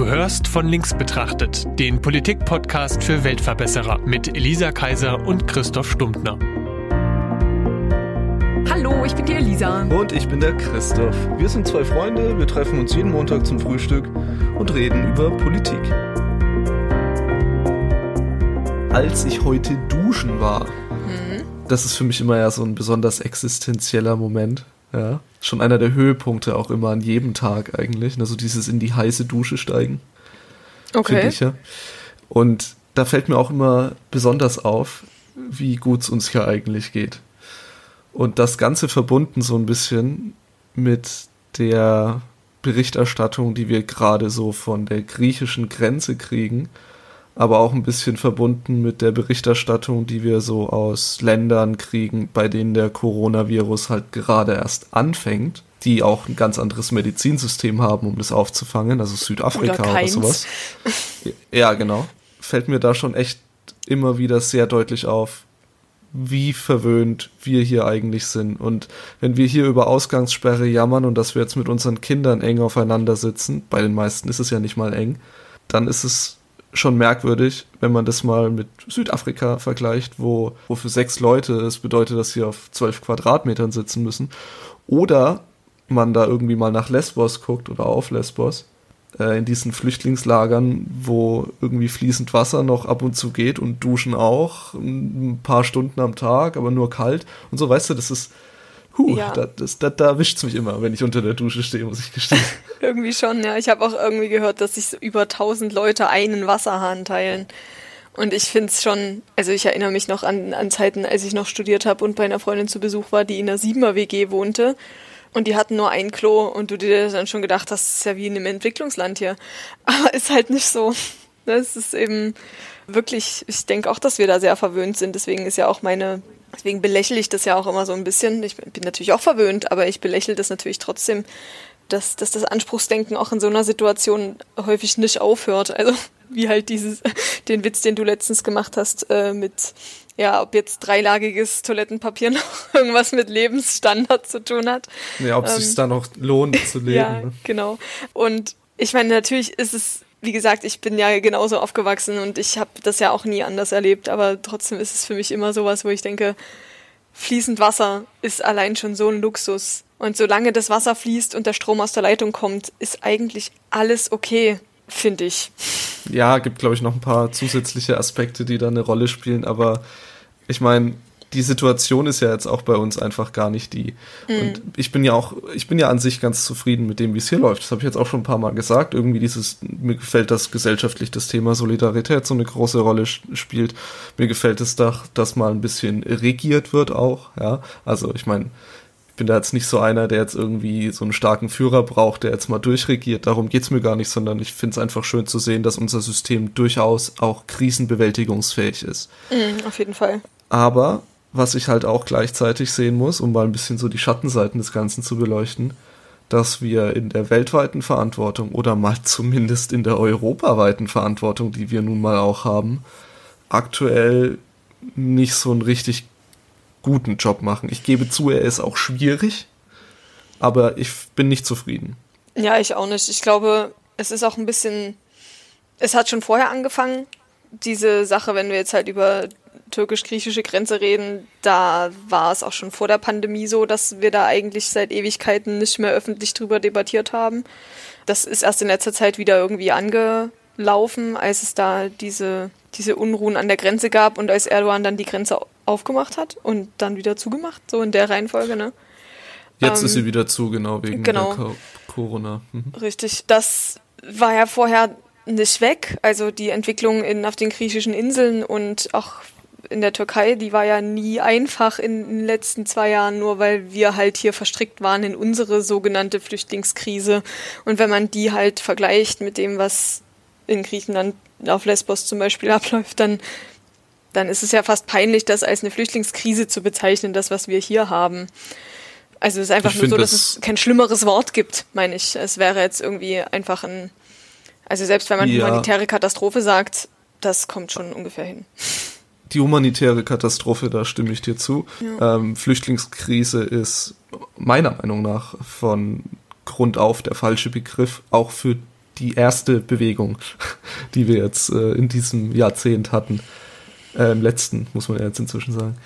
Du hörst von links betrachtet, den Politik-Podcast für Weltverbesserer mit Elisa Kaiser und Christoph Stumptner. Hallo, ich bin die Elisa. Und ich bin der Christoph. Wir sind zwei Freunde, wir treffen uns jeden Montag zum Frühstück und reden über Politik. Als ich heute duschen war, mhm. das ist für mich immer ja so ein besonders existenzieller Moment. Ja, schon einer der Höhepunkte auch immer an jedem Tag eigentlich. Also dieses in die heiße Dusche steigen. Okay. Ich, ja. Und da fällt mir auch immer besonders auf, wie gut es uns hier eigentlich geht. Und das Ganze verbunden so ein bisschen mit der Berichterstattung, die wir gerade so von der griechischen Grenze kriegen aber auch ein bisschen verbunden mit der Berichterstattung, die wir so aus Ländern kriegen, bei denen der Coronavirus halt gerade erst anfängt, die auch ein ganz anderes Medizinsystem haben, um das aufzufangen, also Südafrika oder, oder sowas. Ja, genau. Fällt mir da schon echt immer wieder sehr deutlich auf, wie verwöhnt wir hier eigentlich sind. Und wenn wir hier über Ausgangssperre jammern und dass wir jetzt mit unseren Kindern eng aufeinander sitzen, bei den meisten ist es ja nicht mal eng, dann ist es schon merkwürdig, wenn man das mal mit Südafrika vergleicht, wo, wo für sechs Leute es bedeutet, dass sie auf zwölf Quadratmetern sitzen müssen. Oder man da irgendwie mal nach Lesbos guckt oder auf Lesbos, äh, in diesen Flüchtlingslagern, wo irgendwie fließend Wasser noch ab und zu geht und Duschen auch, ein paar Stunden am Tag, aber nur kalt und so, weißt du, das ist, Huh, ja. da, das, da, da erwischt es mich immer, wenn ich unter der Dusche stehe, muss ich gestehen. irgendwie schon, ja. Ich habe auch irgendwie gehört, dass sich über 1000 Leute einen Wasserhahn teilen. Und ich finde es schon, also ich erinnere mich noch an, an Zeiten, als ich noch studiert habe und bei einer Freundin zu Besuch war, die in einer Siebener-WG wohnte. Und die hatten nur ein Klo und du dir dann schon gedacht hast, das ist ja wie in einem Entwicklungsland hier. Aber ist halt nicht so. Das ist eben wirklich, ich denke auch, dass wir da sehr verwöhnt sind. Deswegen ist ja auch meine Deswegen belächle ich das ja auch immer so ein bisschen. Ich bin natürlich auch verwöhnt, aber ich belächle das natürlich trotzdem, dass, dass das Anspruchsdenken auch in so einer Situation häufig nicht aufhört. Also wie halt dieses, den Witz, den du letztens gemacht hast, äh, mit, ja, ob jetzt dreilagiges Toilettenpapier noch irgendwas mit Lebensstandard zu tun hat. Ja, ob ähm, es sich da noch lohnt zu leben. ja, ne? genau. Und ich meine, natürlich ist es wie gesagt, ich bin ja genauso aufgewachsen und ich habe das ja auch nie anders erlebt, aber trotzdem ist es für mich immer sowas, wo ich denke, fließend Wasser ist allein schon so ein Luxus. Und solange das Wasser fließt und der Strom aus der Leitung kommt, ist eigentlich alles okay, finde ich. Ja, gibt, glaube ich, noch ein paar zusätzliche Aspekte, die da eine Rolle spielen, aber ich meine, die Situation ist ja jetzt auch bei uns einfach gar nicht die. Mhm. Und ich bin ja auch, ich bin ja an sich ganz zufrieden mit dem, wie es hier läuft. Das habe ich jetzt auch schon ein paar Mal gesagt. Irgendwie dieses, mir gefällt, dass gesellschaftlich das Thema Solidarität so eine große Rolle spielt. Mir gefällt es doch, dass mal ein bisschen regiert wird auch, ja. Also ich meine, ich bin da jetzt nicht so einer, der jetzt irgendwie so einen starken Führer braucht, der jetzt mal durchregiert. Darum geht's mir gar nicht, sondern ich finde es einfach schön zu sehen, dass unser System durchaus auch krisenbewältigungsfähig ist. Mhm, auf jeden Fall. Aber was ich halt auch gleichzeitig sehen muss, um mal ein bisschen so die Schattenseiten des Ganzen zu beleuchten, dass wir in der weltweiten Verantwortung oder mal zumindest in der europaweiten Verantwortung, die wir nun mal auch haben, aktuell nicht so einen richtig guten Job machen. Ich gebe zu, er ist auch schwierig, aber ich bin nicht zufrieden. Ja, ich auch nicht. Ich glaube, es ist auch ein bisschen, es hat schon vorher angefangen, diese Sache, wenn wir jetzt halt über türkisch-griechische Grenze reden, da war es auch schon vor der Pandemie so, dass wir da eigentlich seit Ewigkeiten nicht mehr öffentlich drüber debattiert haben. Das ist erst in letzter Zeit wieder irgendwie angelaufen, als es da diese, diese Unruhen an der Grenze gab und als Erdogan dann die Grenze aufgemacht hat und dann wieder zugemacht, so in der Reihenfolge, ne? Jetzt ähm, ist sie wieder zu, genau, wegen genau. der Corona. Mhm. Richtig. Das war ja vorher nicht weg. Also die Entwicklung in, auf den griechischen Inseln und auch in der Türkei, die war ja nie einfach in, den letzten zwei Jahren, nur weil wir halt hier verstrickt waren in unsere sogenannte Flüchtlingskrise. Und wenn man die halt vergleicht mit dem, was in Griechenland auf Lesbos zum Beispiel abläuft, dann, dann ist es ja fast peinlich, das als eine Flüchtlingskrise zu bezeichnen, das, was wir hier haben. Also es ist einfach ich nur so, dass das es kein schlimmeres Wort gibt, meine ich. Es wäre jetzt irgendwie einfach ein, also selbst wenn man ja. humanitäre Katastrophe sagt, das kommt schon ungefähr hin die humanitäre Katastrophe, da stimme ich dir zu. Ja. Ähm, Flüchtlingskrise ist meiner Meinung nach von Grund auf der falsche Begriff, auch für die erste Bewegung, die wir jetzt äh, in diesem Jahrzehnt hatten. Äh, Im letzten, muss man ja jetzt inzwischen sagen.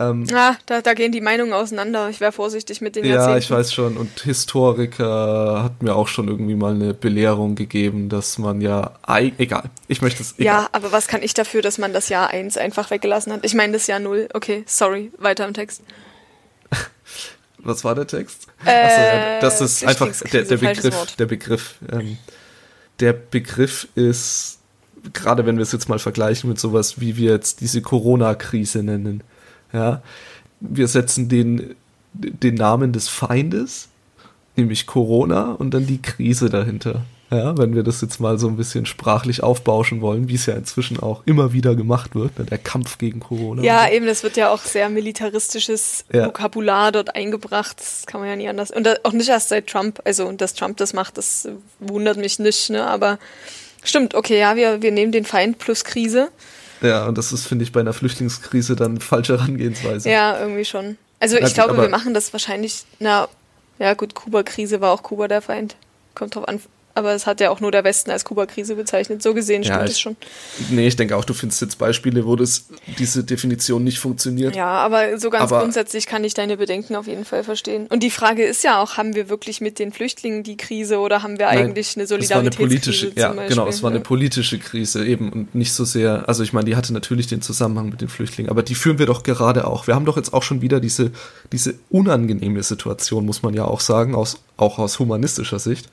Ähm, ah, da, da gehen die Meinungen auseinander. Ich wäre vorsichtig mit den ja, Jahrzehnten. Ja, ich weiß schon. Und Historiker hat mir auch schon irgendwie mal eine Belehrung gegeben, dass man ja. Egal, ich möchte es. Ja, aber was kann ich dafür, dass man das Jahr 1 einfach weggelassen hat? Ich meine das Jahr 0. Okay, sorry, weiter im Text. was war der Text? Äh, Achso, das ist einfach der, der Begriff. Der Begriff. Ähm, der Begriff ist, gerade wenn wir es jetzt mal vergleichen mit sowas, wie wir jetzt diese Corona-Krise nennen ja, wir setzen den, den Namen des Feindes, nämlich Corona, und dann die Krise dahinter. Ja, wenn wir das jetzt mal so ein bisschen sprachlich aufbauschen wollen, wie es ja inzwischen auch immer wieder gemacht wird, ne, der Kampf gegen Corona. Ja, eben, das wird ja auch sehr militaristisches ja. Vokabular dort eingebracht. Das kann man ja nie anders. Und auch nicht erst seit Trump. Also, dass Trump das macht, das wundert mich nicht, ne? Aber stimmt, okay, ja, wir, wir nehmen den Feind plus Krise. Ja, und das ist, finde ich, bei einer Flüchtlingskrise dann falsche Herangehensweise. Ja, irgendwie schon. Also ich ja, glaube, wir machen das wahrscheinlich, na, ja gut, Kuba-Krise war auch Kuba der Feind. Kommt drauf an, aber es hat ja auch nur der Westen als Kuba-Krise bezeichnet. So gesehen stimmt es schon. Nee, ich denke auch, du findest jetzt Beispiele, wo das, diese Definition nicht funktioniert. Ja, aber so ganz aber grundsätzlich kann ich deine Bedenken auf jeden Fall verstehen. Und die Frage ist ja auch, haben wir wirklich mit den Flüchtlingen die Krise oder haben wir Nein, eigentlich eine Solidaritätskrise? Ja, genau, es war eine politische Krise eben und nicht so sehr, also ich meine, die hatte natürlich den Zusammenhang mit den Flüchtlingen, aber die führen wir doch gerade auch. Wir haben doch jetzt auch schon wieder diese, diese unangenehme Situation, muss man ja auch sagen, aus, auch aus humanistischer Sicht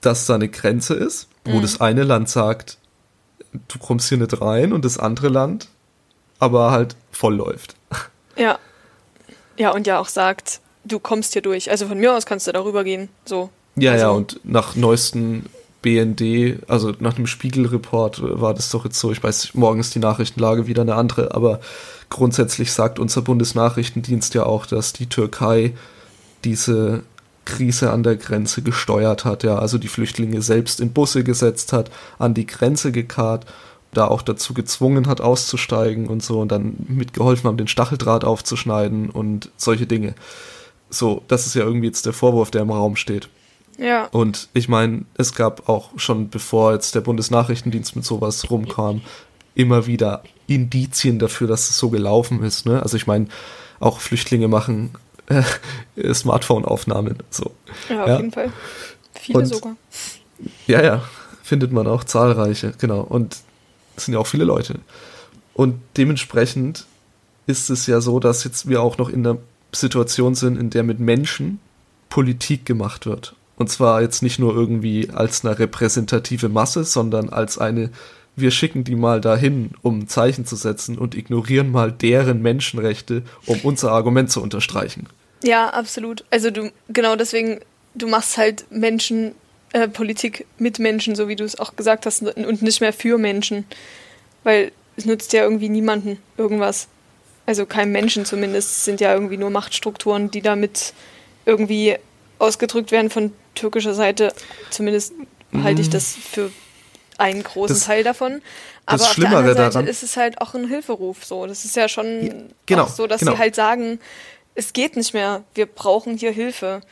dass da eine Grenze ist, wo mhm. das eine Land sagt, du kommst hier nicht rein und das andere Land aber halt voll läuft. Ja. Ja, und ja auch sagt, du kommst hier durch. Also von mir aus kannst du darüber gehen. So. Ja, also. ja, und nach neuesten BND, also nach dem Spiegelreport war das doch jetzt so, ich weiß, morgen ist die Nachrichtenlage wieder eine andere, aber grundsätzlich sagt unser Bundesnachrichtendienst ja auch, dass die Türkei diese Krise an der Grenze gesteuert hat, ja, also die Flüchtlinge selbst in Busse gesetzt hat, an die Grenze gekarrt, da auch dazu gezwungen hat, auszusteigen und so und dann mitgeholfen haben, den Stacheldraht aufzuschneiden und solche Dinge. So, das ist ja irgendwie jetzt der Vorwurf, der im Raum steht. Ja. Und ich meine, es gab auch schon, bevor jetzt der Bundesnachrichtendienst mit sowas rumkam, immer wieder Indizien dafür, dass es so gelaufen ist. Ne? Also ich meine, auch Flüchtlinge machen äh, Smartphone-Aufnahmen. So. Ja, auf ja. jeden Fall. Viele und, sogar. Ja, ja, findet man auch zahlreiche, genau. Und es sind ja auch viele Leute. Und dementsprechend ist es ja so, dass jetzt wir auch noch in einer Situation sind, in der mit Menschen Politik gemacht wird. Und zwar jetzt nicht nur irgendwie als eine repräsentative Masse, sondern als eine, wir schicken die mal dahin, um ein Zeichen zu setzen und ignorieren mal deren Menschenrechte, um unser Argument zu unterstreichen. Ja, absolut. Also du, genau deswegen, du machst halt Menschen, äh, Politik mit Menschen, so wie du es auch gesagt hast, und nicht mehr für Menschen. Weil es nützt ja irgendwie niemanden irgendwas. Also keinem Menschen zumindest. Es sind ja irgendwie nur Machtstrukturen, die damit irgendwie ausgedrückt werden von türkischer Seite. Zumindest halte ich mhm. das für einen großen das, Teil davon. Aber auf der anderen Seite daran, ist es halt auch ein Hilferuf. So, das ist ja schon ja, genau, so, dass genau. sie halt sagen, es geht nicht mehr, wir brauchen hier Hilfe.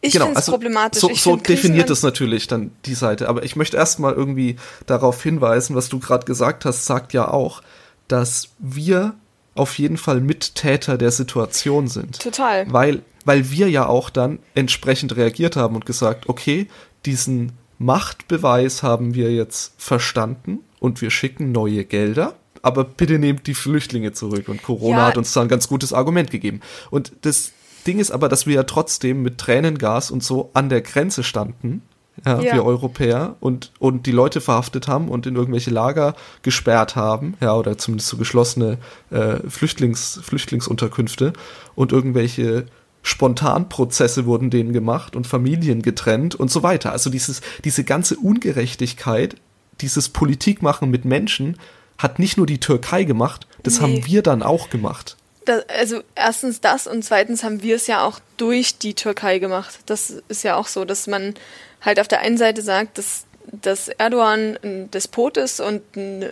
Ich genau, finde es also problematisch. So, so definiert es natürlich dann die Seite. Aber ich möchte erstmal irgendwie darauf hinweisen, was du gerade gesagt hast, sagt ja auch, dass wir auf jeden Fall Mittäter der Situation sind. Total. Weil, weil wir ja auch dann entsprechend reagiert haben und gesagt, okay, diesen Machtbeweis haben wir jetzt verstanden und wir schicken neue Gelder aber bitte nehmt die Flüchtlinge zurück. Und Corona ja. hat uns da ein ganz gutes Argument gegeben. Und das Ding ist aber, dass wir ja trotzdem mit Tränengas und so an der Grenze standen, ja, ja. wir Europäer, und, und die Leute verhaftet haben und in irgendwelche Lager gesperrt haben, ja, oder zumindest so geschlossene äh, Flüchtlings, Flüchtlingsunterkünfte und irgendwelche Spontanprozesse wurden denen gemacht und Familien getrennt und so weiter. Also dieses, diese ganze Ungerechtigkeit, dieses Politikmachen mit Menschen, hat nicht nur die Türkei gemacht, das nee. haben wir dann auch gemacht. Das, also erstens das und zweitens haben wir es ja auch durch die Türkei gemacht. Das ist ja auch so, dass man halt auf der einen Seite sagt, dass, dass Erdogan ein Despot ist und ein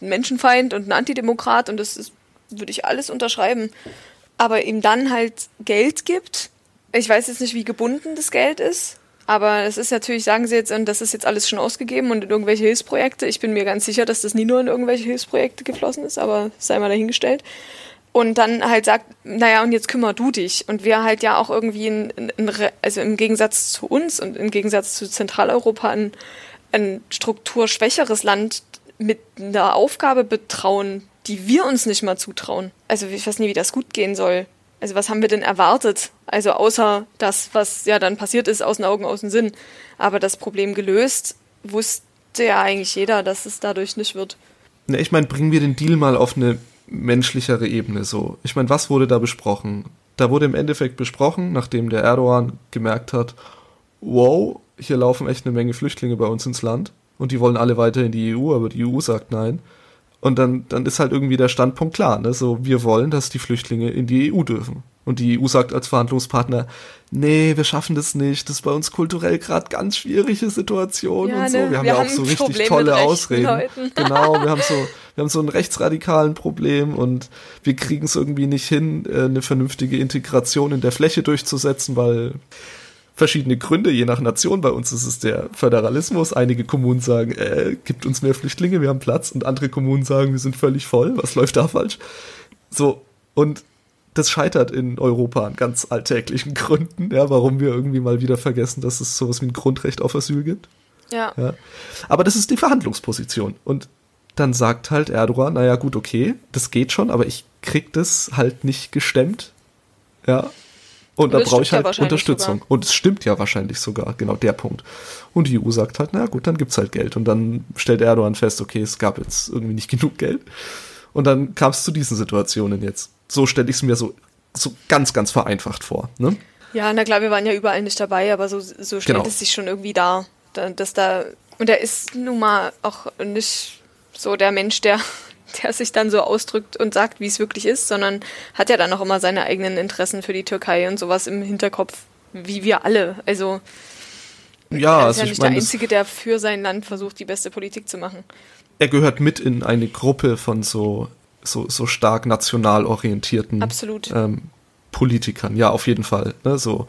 Menschenfeind und ein Antidemokrat und das ist, würde ich alles unterschreiben. Aber ihm dann halt Geld gibt. Ich weiß jetzt nicht, wie gebunden das Geld ist, Aber es ist natürlich, sagen sie jetzt, und das ist jetzt alles schon ausgegeben und in irgendwelche Hilfsprojekte. Ich bin mir ganz sicher, dass das nie nur in irgendwelche Hilfsprojekte geflossen ist, aber sei mal dahingestellt. Und dann halt sagt, naja, und jetzt kümmer du dich. Und wir halt ja auch irgendwie, in, in, also im Gegensatz zu uns und im Gegensatz zu Zentraleuropa, ein, ein strukturschwächeres Land mit einer Aufgabe betrauen, die wir uns nicht mal zutrauen. Also ich weiß nie, wie das gut gehen soll. Also was haben wir denn erwartet? Also außer das, was ja dann passiert ist, aus den Augen, aus dem Sinn. Aber das Problem gelöst, wusste ja eigentlich jeder, dass es dadurch nicht wird. Na, ich meine, bringen wir den Deal mal auf eine menschlichere Ebene so. Ich meine, was wurde da besprochen? Da wurde im Endeffekt besprochen, nachdem der Erdogan gemerkt hat, wow, hier laufen echt eine Menge Flüchtlinge bei uns ins Land und die wollen alle weiter in die EU, aber die EU sagt nein. Und dann, dann ist halt irgendwie der Standpunkt klar, ne? So, wir wollen, dass die Flüchtlinge in die EU dürfen. Und die EU sagt als Verhandlungspartner, nee, wir schaffen das nicht, das ist bei uns kulturell gerade ganz schwierige Situation ja, und so. Ne? Wir haben wir ja haben auch so richtig Problem tolle Ausreden. Leuten. genau, wir haben so, wir haben so einen rechtsradikalen Problem und wir kriegen es irgendwie nicht hin, äh, eine vernünftige Integration in der Fläche durchzusetzen, weil verschiedene Gründe, je nach Nation. Bei uns ist es der Föderalismus. Einige Kommunen sagen, äh, gibt uns mehr Flüchtlinge, wir haben Platz. Und andere Kommunen sagen, wir sind völlig voll. Was läuft da falsch? So, und das scheitert in Europa an ganz alltäglichen Gründen, ja, warum wir irgendwie mal wieder vergessen, dass es sowas wie ein Grundrecht auf Asyl gibt. Ja. ja. Aber das ist die Verhandlungsposition. Und dann sagt halt Erdogan, naja, gut, okay, das geht schon, aber ich krieg das halt nicht gestemmt. Ja, und, und da brauche ich halt ja Unterstützung. Sogar. Und es stimmt ja wahrscheinlich sogar, genau der Punkt. Und die EU sagt halt, na gut, dann gibt's halt Geld. Und dann stellt Erdogan fest, okay, es gab jetzt irgendwie nicht genug Geld. Und dann kam es zu diesen Situationen jetzt. So stelle ich es mir so, so ganz, ganz vereinfacht vor. Ne? Ja, na klar, wir waren ja überall nicht dabei, aber so, so stellt genau. es sich schon irgendwie dar, dass da, und er ist nun mal auch nicht so der Mensch, der der sich dann so ausdrückt und sagt, wie es wirklich ist, sondern hat ja dann auch immer seine eigenen Interessen für die Türkei und sowas im Hinterkopf, wie wir alle. Also ja, er ist also ja nicht mein, der Einzige, der für sein Land versucht, die beste Politik zu machen. Er gehört mit in eine Gruppe von so, so, so stark national orientierten ähm, Politikern. Ja, auf jeden Fall. Ne? So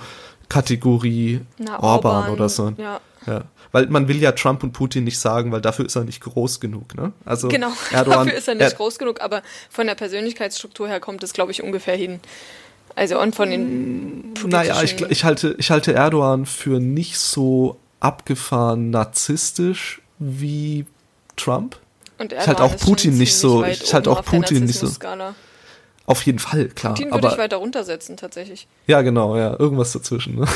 Kategorie Na, Orban, Orban, oder so. Ja. Ja weil man will ja Trump und Putin nicht sagen, weil dafür ist er nicht groß genug. Ne? Also genau, Erdogan, dafür ist er nicht er, groß genug, aber von der Persönlichkeitsstruktur her kommt es, glaube ich, ungefähr hin. Also und von den politischen... Naja, ich, ich, halte, ich halte Erdogan für nicht so abgefahren narzisstisch wie Trump. Und ich halte auch Putin nicht so. Ich halte auch Putin nicht so. Auf jeden Fall, klar. Putin würde ich weiter runtersetzen, tatsächlich. Ja, genau, ja. Irgendwas dazwischen. Ne?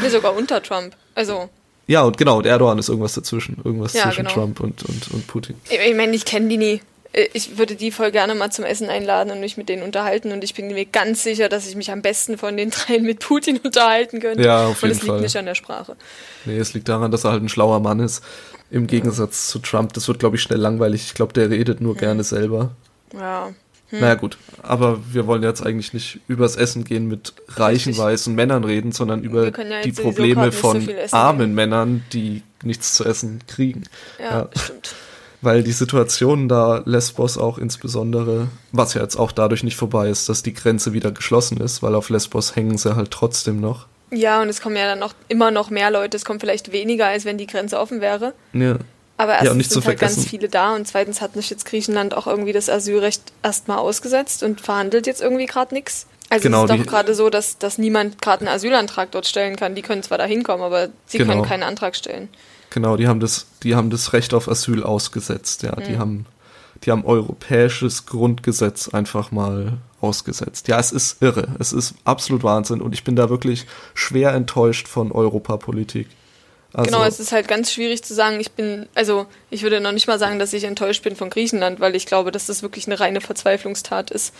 nee, sogar unter Trump. Also. Ja, und genau, und Erdogan ist irgendwas dazwischen. Irgendwas ja, zwischen genau. Trump und, und, und Putin. Ich, meine, ich kenne die nie. Äh, ich würde die voll gerne mal zum Essen einladen und mich mit denen unterhalten. Und ich bin mir ganz sicher, dass ich mich am besten von den dreien mit Putin unterhalten könnte. Ja, auf jeden und es liegt nicht an der Sprache. Nee, es liegt daran, dass er halt ein schlauer Mann ist. Im Gegensatz ja. zu Trump. Das wird, glaube ich, schnell langweilig. Ich glaube, der redet nur hm. gerne selber. Ja. Hm. Naja gut, aber wir wollen jetzt eigentlich nicht übers Essen gehen mit reichen weißen Männern reden, sondern über ja die Probleme von so armen gehen. Männern, die nichts zu essen kriegen. Ja, ja. stimmt. Weil die Situation da Lesbos auch insbesondere, was ja jetzt auch dadurch nicht vorbei ist, dass die Grenze wieder geschlossen ist, weil auf Lesbos hängen sie halt trotzdem noch. Ja, und es kommen ja dann noch immer noch mehr Leute, es kommen vielleicht weniger, als wenn die Grenze offen wäre. Ja. Aber erstens ja, sind halt ganz viele da und zweitens hat nicht jetzt Griechenland auch irgendwie das Asylrecht erstmal ausgesetzt und verhandelt jetzt irgendwie gerade nichts. Also genau, es ist doch gerade so, dass, dass niemand gerade einen Asylantrag dort stellen kann. Die können zwar da hinkommen, aber sie genau. können keinen Antrag stellen. Genau, die haben das, die haben das Recht auf Asyl ausgesetzt, ja. Mhm. Die haben, die haben europäisches Grundgesetz einfach mal ausgesetzt. Ja, es ist irre. Es ist absolut Wahnsinn und ich bin da wirklich schwer enttäuscht von Europapolitik. Also genau, es ist halt ganz schwierig zu sagen, ich bin, also ich würde noch nicht mal sagen, dass ich enttäuscht bin von Griechenland, weil ich glaube, dass das wirklich eine reine Verzweiflungstat ist.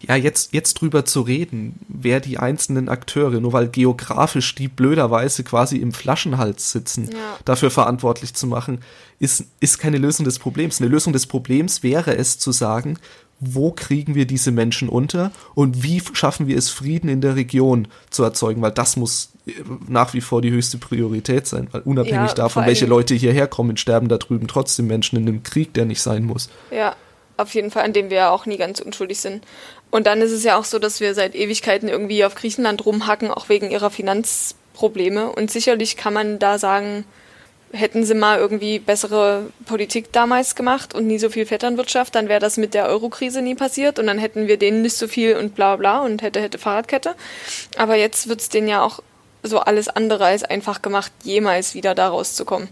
Ja, jetzt, jetzt drüber zu reden, wer die einzelnen Akteure, nur weil geografisch die blöderweise quasi im Flaschenhals sitzen, ja. dafür verantwortlich zu machen, ist, ist keine Lösung des Problems. Eine Lösung des Problems wäre es zu sagen, wo kriegen wir diese Menschen unter und wie schaffen wir es, Frieden in der Region zu erzeugen, weil das muss nach wie vor die höchste Priorität sein, weil unabhängig ja, davon, welche Leute hierher kommen, sterben da drüben trotzdem Menschen in einem Krieg, der nicht sein muss. Ja, auf jeden Fall, an dem wir ja auch nie ganz unschuldig sind. Und dann ist es ja auch so, dass wir seit Ewigkeiten irgendwie auf Griechenland rumhacken, auch wegen ihrer Finanz Probleme. Und sicherlich kann man da sagen, hätten sie mal irgendwie bessere Politik damals gemacht und nie so viel Vetternwirtschaft, dann wäre das mit der Eurokrise nie passiert und dann hätten wir denen nicht so viel und bla bla und hätte, hätte Fahrradkette. Aber jetzt wird es denen ja auch so alles andere als einfach gemacht, jemals wieder da rauszukommen.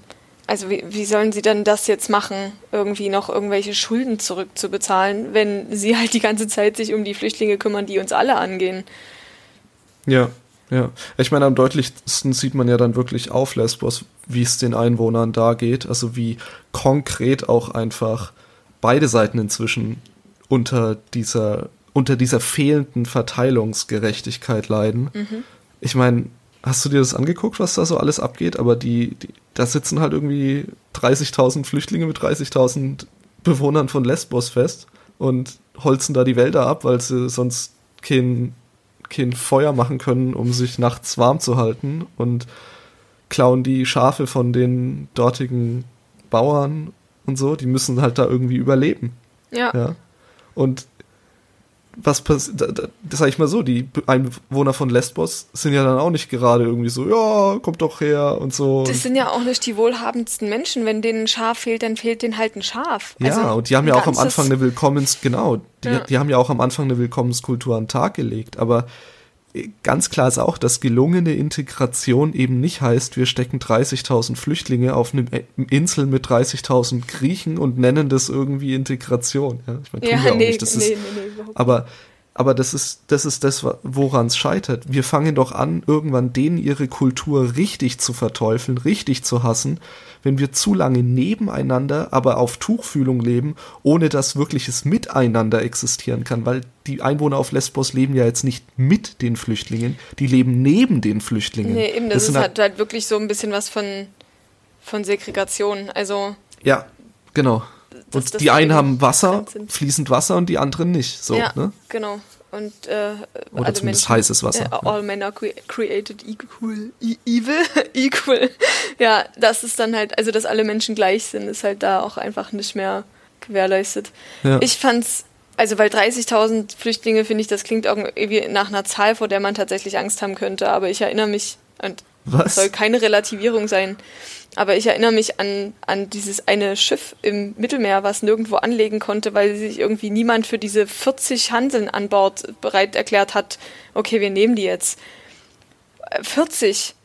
Also wie, wie sollen sie denn das jetzt machen, irgendwie noch irgendwelche Schulden zurückzubezahlen, wenn sie halt die ganze Zeit sich um die Flüchtlinge kümmern, die uns alle angehen? Ja, ja. Ich meine, am deutlichsten sieht man ja dann wirklich auf Lesbos, wie es den Einwohnern da geht, also wie konkret auch einfach beide Seiten inzwischen unter dieser unter dieser fehlenden Verteilungsgerechtigkeit leiden. Mhm. Ich meine, hast du dir das angeguckt, was da so alles abgeht? Aber die, die da sitzen halt irgendwie 30.000 Flüchtlinge mit 30.000 Bewohnern von Lesbos fest und holzen da die Wälder ab, weil sie sonst kein, kein Feuer machen können, um sich nachts warm zu halten und klauen die Schafe von den dortigen Bauern und so. Die müssen halt da irgendwie überleben. Ja. ja. Und was passiert, das sage ich mal so, die Einwohner von Lesbos sind ja dann auch nicht gerade irgendwie so, ja, kommt doch her und so. Das sind ja auch nicht die wohlhabendsten Menschen. Wenn denen ein Schaf fehlt, dann fehlt denen halt ein Schaf. Ja, also und die haben ja auch am Anfang eine Willkommens, genau, die, ja. die haben ja auch am Anfang eine Willkommenskultur an den Tag gelegt, aber ganz klar ist auch, dass gelungene Integration eben nicht heißt, wir stecken 30.000 Flüchtlinge auf eine Insel mit 30.000 Griechen und nennen das irgendwie Integration. Ja, ich meine, tun ja, wir auch nee, nicht. Das nee, ist, nee, aber aber das ist, das ist das, woran es scheitert. Wir fangen doch an, irgendwann denen ihre Kultur richtig zu verteufeln, richtig zu hassen, wenn wir zu lange nebeneinander, aber auf Tuchfühlung leben, ohne dass wirkliches Miteinander existieren kann, weil die Einwohner auf Lesbos leben ja jetzt nicht mit den Flüchtlingen, die leben neben den Flüchtlingen. Nee, eben, das, das ist halt, halt wirklich so ein bisschen was von, von Segregation. Also. Ja, genau und das die einen haben Wasser, fließend Wasser und die anderen nicht. So, ja, ne? genau. Und, äh, Oder zumindest Menschen, heißes Wasser. Äh, all ja. men are created equal. E evil? equal. Ja, das ist dann halt, also dass alle Menschen gleich sind, ist halt da auch einfach nicht mehr gewährleistet. Ja. Ich fand's, also weil 30.000 Flüchtlinge, finde ich, das klingt irgendwie nach einer Zahl, vor der man tatsächlich Angst haben könnte. Aber ich erinnere mich, und Was? soll keine Relativierung sein. Aber ich erinnere mich an, an dieses eine Schiff im Mittelmeer, was nirgendwo anlegen konnte, weil sich irgendwie niemand für diese 40 Handeln an Bord bereit erklärt hat. Okay, wir nehmen die jetzt. 40.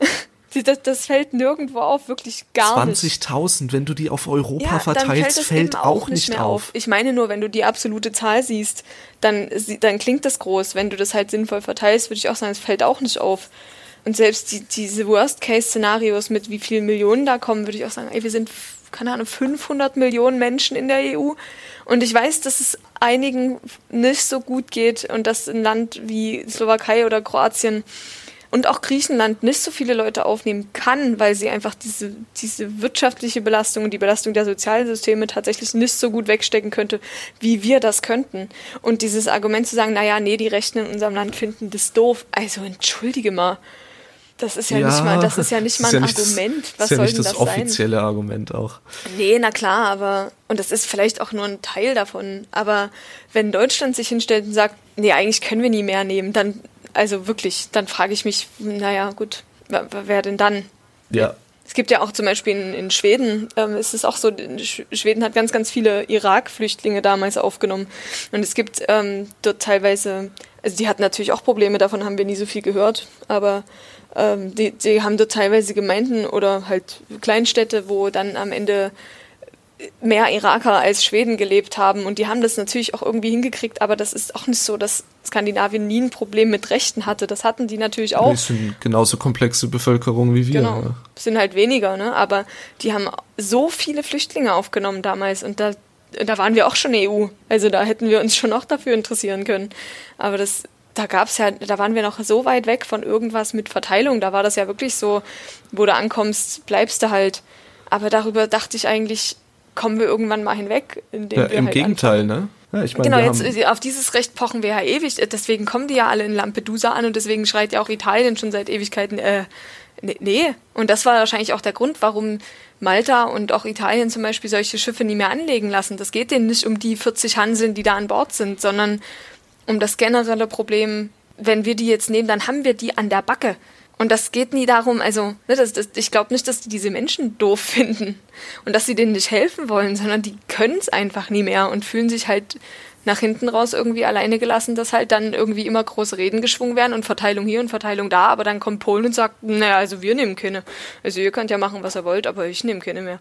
Das, das, fällt nirgendwo auf, wirklich gar 20 nicht. 20.000, wenn du die auf Europa ja, verteilst, fällt, fällt auch nicht mehr auf. auf. Ich meine nur, wenn du die absolute Zahl siehst, dann, dann klingt das groß. Wenn du das halt sinnvoll verteilst, würde ich auch sagen, es fällt auch nicht auf. Und selbst die, diese Worst-Case-Szenarios mit wie vielen Millionen da kommen, würde ich auch sagen, ey, wir sind, keine Ahnung, 500 Millionen Menschen in der EU. Und ich weiß, dass es einigen nicht so gut geht und dass ein Land wie Slowakei oder Kroatien und auch Griechenland nicht so viele Leute aufnehmen kann, weil sie einfach diese, diese wirtschaftliche Belastung und die Belastung der Sozialsysteme tatsächlich nicht so gut wegstecken könnte, wie wir das könnten. Und dieses Argument zu sagen, naja, nee, die Rechten in unserem Land finden das doof. Also entschuldige mal. Das ist ja, ja, nicht mal, das ist ja nicht mal ein ja Argument. Das, Was ist ja nicht das, das offizielle sein? Argument auch. Nee, na klar, aber, und das ist vielleicht auch nur ein Teil davon. Aber wenn Deutschland sich hinstellt und sagt, nee, eigentlich können wir nie mehr nehmen, dann, also wirklich, dann frage ich mich, naja, gut, wer, wer denn dann? Ja. Es gibt ja auch zum Beispiel in, in Schweden, ähm, ist es auch so, Schweden hat ganz, ganz viele Irak-Flüchtlinge damals aufgenommen. Und es gibt ähm, dort teilweise, also die hatten natürlich auch Probleme, davon haben wir nie so viel gehört, aber ähm, die, die haben dort teilweise Gemeinden oder halt Kleinstädte, wo dann am Ende mehr Iraker als Schweden gelebt haben und die haben das natürlich auch irgendwie hingekriegt, aber das ist auch nicht so, dass Skandinavien nie ein Problem mit Rechten hatte. Das hatten die natürlich auch. Die sind genauso komplexe Bevölkerung wie wir. Genau, ja. sind halt weniger, ne? aber die haben so viele Flüchtlinge aufgenommen damals und da, da waren wir auch schon EU. Also da hätten wir uns schon auch dafür interessieren können. Aber das da gab's ja, da waren wir noch so weit weg von irgendwas mit Verteilung. Da war das ja wirklich so, wo du ankommst, bleibst du halt. Aber darüber dachte ich eigentlich, kommen wir irgendwann mal hinweg. Ja, wir Im halt Gegenteil, anfangen. ne? Ja, ich mein, genau, jetzt auf dieses Recht pochen wir ja ewig. Deswegen kommen die ja alle in Lampedusa an und deswegen schreit ja auch Italien schon seit Ewigkeiten, äh, nee. Und das war wahrscheinlich auch der Grund, warum Malta und auch Italien zum Beispiel solche Schiffe nie mehr anlegen lassen. Das geht denen nicht um die 40 Hanseln, die da an Bord sind, sondern um das generelle Problem, wenn wir die jetzt nehmen, dann haben wir die an der Backe. Und das geht nie darum, also ne, das, das, ich glaube nicht, dass die diese Menschen doof finden und dass sie denen nicht helfen wollen, sondern die können es einfach nie mehr und fühlen sich halt nach hinten raus irgendwie alleine gelassen, dass halt dann irgendwie immer große Reden geschwungen werden und Verteilung hier und Verteilung da, aber dann kommt Polen und sagt, naja, also wir nehmen keine. Also ihr könnt ja machen, was ihr wollt, aber ich nehme keine mehr.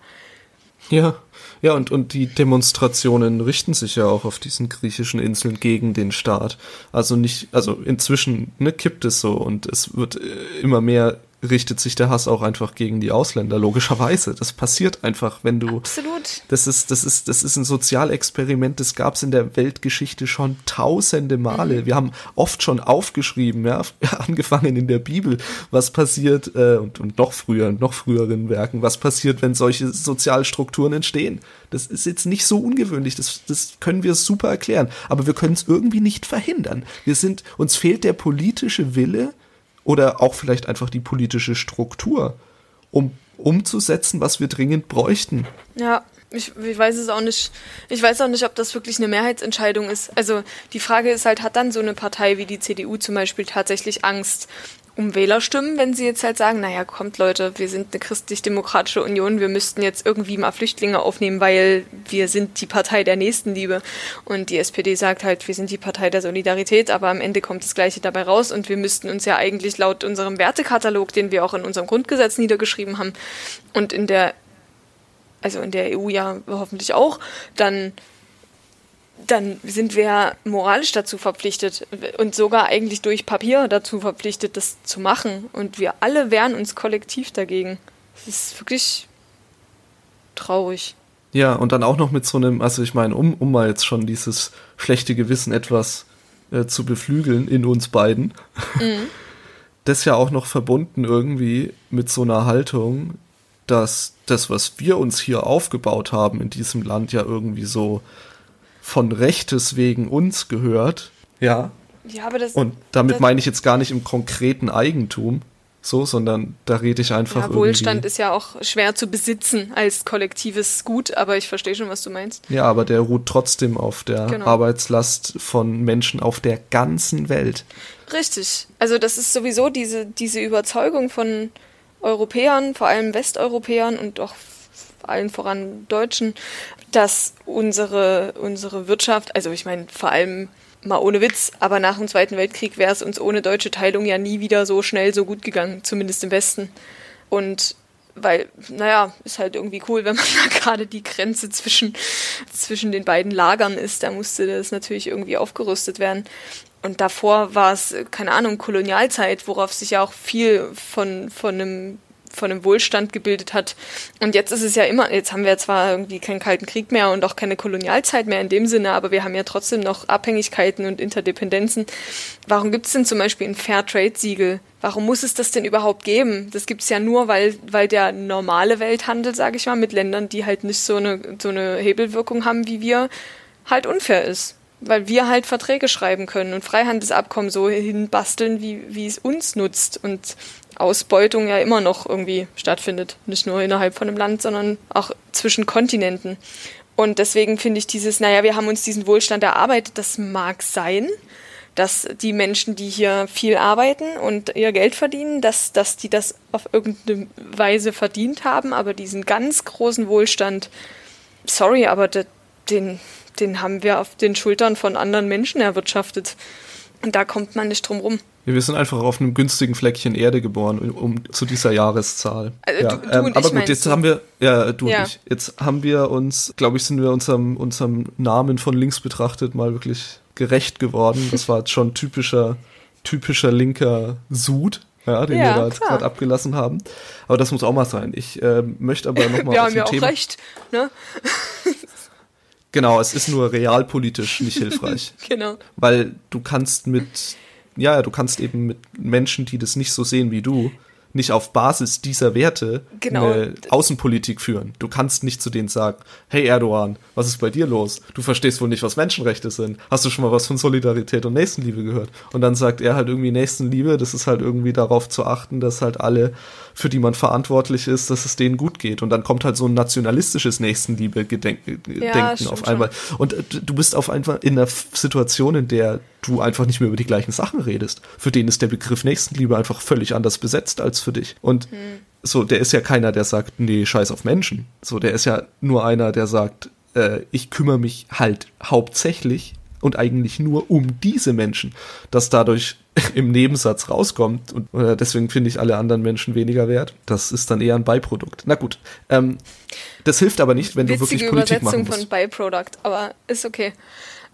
Ja, ja, und, und die Demonstrationen richten sich ja auch auf diesen griechischen Inseln gegen den Staat. Also nicht, also inzwischen ne, kippt es so und es wird äh, immer mehr richtet sich der Hass auch einfach gegen die Ausländer, logischerweise. Das passiert einfach, wenn du. Absolut. Das ist, das ist, das ist ein Sozialexperiment, das gab es in der Weltgeschichte schon tausende Male. Mhm. Wir haben oft schon aufgeschrieben, ja, angefangen in der Bibel, was passiert, äh, und, und noch früher, noch früheren Werken, was passiert, wenn solche Sozialstrukturen entstehen. Das ist jetzt nicht so ungewöhnlich, das, das können wir super erklären, aber wir können es irgendwie nicht verhindern. Wir sind, uns fehlt der politische Wille, oder auch vielleicht einfach die politische Struktur, um umzusetzen, was wir dringend bräuchten. Ja, ich, ich, weiß es auch nicht. Ich weiß auch nicht, ob das wirklich eine Mehrheitsentscheidung ist. Also die Frage ist halt, hat dann so eine Partei wie die CDU zum Beispiel tatsächlich Angst, um Wählerstimmen, wenn sie jetzt halt sagen, naja, kommt Leute, wir sind eine christlich-demokratische Union, wir müssten jetzt irgendwie mal Flüchtlinge aufnehmen, weil wir sind die Partei der Nächstenliebe. Und die SPD sagt halt, wir sind die Partei der Solidarität, aber am Ende kommt das Gleiche dabei raus und wir müssten uns ja eigentlich laut unserem Wertekatalog, den wir auch in unserem Grundgesetz niedergeschrieben haben und in der, also in der EU ja hoffentlich auch, dann dann sind wir moralisch dazu verpflichtet und sogar eigentlich durch Papier dazu verpflichtet, das zu machen. Und wir alle wehren uns kollektiv dagegen. Das ist wirklich traurig. Ja, und dann auch noch mit so einem, also ich meine, um, um mal jetzt schon dieses schlechte Gewissen etwas äh, zu beflügeln in uns beiden, mhm. das ja auch noch verbunden irgendwie mit so einer Haltung, dass das, was wir uns hier aufgebaut haben in diesem Land, ja irgendwie so von Rechtes wegen uns gehört. Ja. Ja, aber das. Und damit das, meine ich jetzt gar nicht im konkreten Eigentum, so, sondern da rede ich einfach. Ja, Wohlstand ist ja auch schwer zu besitzen als kollektives Gut, aber ich verstehe schon, was du meinst. Ja, aber der ruht trotzdem auf der genau. Arbeitslast von Menschen auf der ganzen Welt. Richtig. Also das ist sowieso diese, diese Überzeugung von Europäern, vor allem Westeuropäern und auch allen voran Deutschen, dass unsere, unsere Wirtschaft, also ich meine vor allem mal ohne Witz, aber nach dem Zweiten Weltkrieg wäre es uns ohne deutsche Teilung ja nie wieder so schnell so gut gegangen, zumindest im Westen. Und weil, naja, ist halt irgendwie cool, wenn man da gerade die Grenze zwischen, zwischen den beiden Lagern ist. Da musste das natürlich irgendwie aufgerüstet werden. Und davor war es, keine Ahnung, Kolonialzeit, worauf sich ja auch viel von, von einem von einem Wohlstand gebildet hat. Und jetzt ist es ja immer, jetzt haben wir zwar irgendwie keinen Kalten Krieg mehr und auch keine Kolonialzeit mehr in dem Sinne, aber wir haben ja trotzdem noch Abhängigkeiten und Interdependenzen. Warum gibt es denn zum Beispiel ein Fairtrade-Siegel? Warum muss es das denn überhaupt geben? Das gibt es ja nur, weil, weil der normale Welthandel, sage ich mal, mit Ländern, die halt nicht so eine, so eine Hebelwirkung haben wie wir, halt unfair ist weil wir halt Verträge schreiben können und Freihandelsabkommen so hinbasteln, wie, wie es uns nutzt. Und Ausbeutung ja immer noch irgendwie stattfindet. Nicht nur innerhalb von einem Land, sondern auch zwischen Kontinenten. Und deswegen finde ich dieses, naja, wir haben uns diesen Wohlstand erarbeitet, das mag sein, dass die Menschen, die hier viel arbeiten und ihr Geld verdienen, dass, dass die das auf irgendeine Weise verdient haben, aber diesen ganz großen Wohlstand, sorry, aber den, den haben wir auf den Schultern von anderen Menschen erwirtschaftet. Und da kommt man nicht drum rum. Ja, wir sind einfach auf einem günstigen Fleckchen Erde geboren, um, um zu dieser Jahreszahl. Also ja. du, du ähm, aber gut, jetzt du? haben wir, ja, du ja. und ich, jetzt haben wir uns, glaube ich, sind wir unserem, unserem Namen von links betrachtet mal wirklich gerecht geworden. Das war jetzt schon typischer, typischer linker Sud. Ja, den ja, wir da gerade abgelassen haben. Aber das muss auch mal sein. Ich äh, möchte aber nochmal. wir haben ja auch recht, ne? Genau, es ist nur realpolitisch nicht hilfreich. genau. Weil du kannst mit ja, du kannst eben mit Menschen, die das nicht so sehen wie du, nicht auf Basis dieser Werte genau. eine Außenpolitik führen. Du kannst nicht zu denen sagen, hey Erdogan, was ist bei dir los? Du verstehst wohl nicht, was Menschenrechte sind. Hast du schon mal was von Solidarität und Nächstenliebe gehört? Und dann sagt er halt irgendwie Nächstenliebe, das ist halt irgendwie darauf zu achten, dass halt alle, für die man verantwortlich ist, dass es denen gut geht. Und dann kommt halt so ein nationalistisches Nächstenliebe-Denken ja, auf einmal. Und äh, du bist auf einmal in einer Situation, in der du einfach nicht mehr über die gleichen Sachen redest. Für den ist der Begriff Nächstenliebe einfach völlig anders besetzt als für dich. Und hm. so, der ist ja keiner, der sagt, nee, scheiß auf Menschen. So, der ist ja nur einer, der sagt, äh, ich kümmere mich halt hauptsächlich und eigentlich nur um diese Menschen, dass dadurch im Nebensatz rauskommt und äh, deswegen finde ich alle anderen Menschen weniger wert. Das ist dann eher ein Beiprodukt. Na gut, ähm, das hilft aber nicht, wenn Witzige du wirklich Politik Übersetzung machen musst. von Beiprodukt, aber ist okay.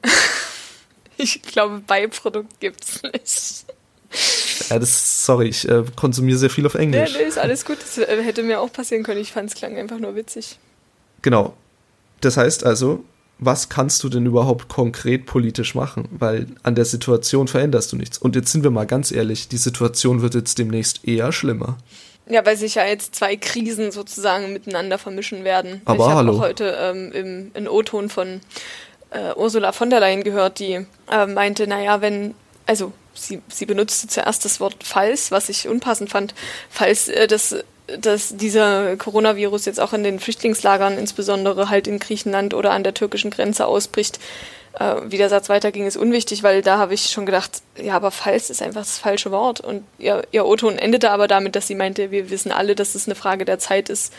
ich glaube, Beiprodukt gibt's nicht. Ja, das, sorry, ich äh, konsumiere sehr viel auf Englisch. Nee, nee, ist alles gut. Das äh, hätte mir auch passieren können. Ich fand es klang einfach nur witzig. Genau. Das heißt also, was kannst du denn überhaupt konkret politisch machen? Weil an der Situation veränderst du nichts. Und jetzt sind wir mal ganz ehrlich, die Situation wird jetzt demnächst eher schlimmer. Ja, weil sich ja jetzt zwei Krisen sozusagen miteinander vermischen werden. Aber ich habe auch heute ähm, im, in O-Ton von äh, Ursula von der Leyen gehört, die äh, meinte, naja, wenn, also sie, sie benutzte zuerst das Wort falls, was ich unpassend fand, falls äh, das dass dieser Coronavirus jetzt auch in den Flüchtlingslagern, insbesondere halt in Griechenland oder an der türkischen Grenze ausbricht. Äh, wie der Satz weiterging, ist unwichtig, weil da habe ich schon gedacht, ja, aber falls ist einfach das falsche Wort. Und ihr, ihr O-Ton endete aber damit, dass sie meinte, wir wissen alle, dass es eine Frage der Zeit ist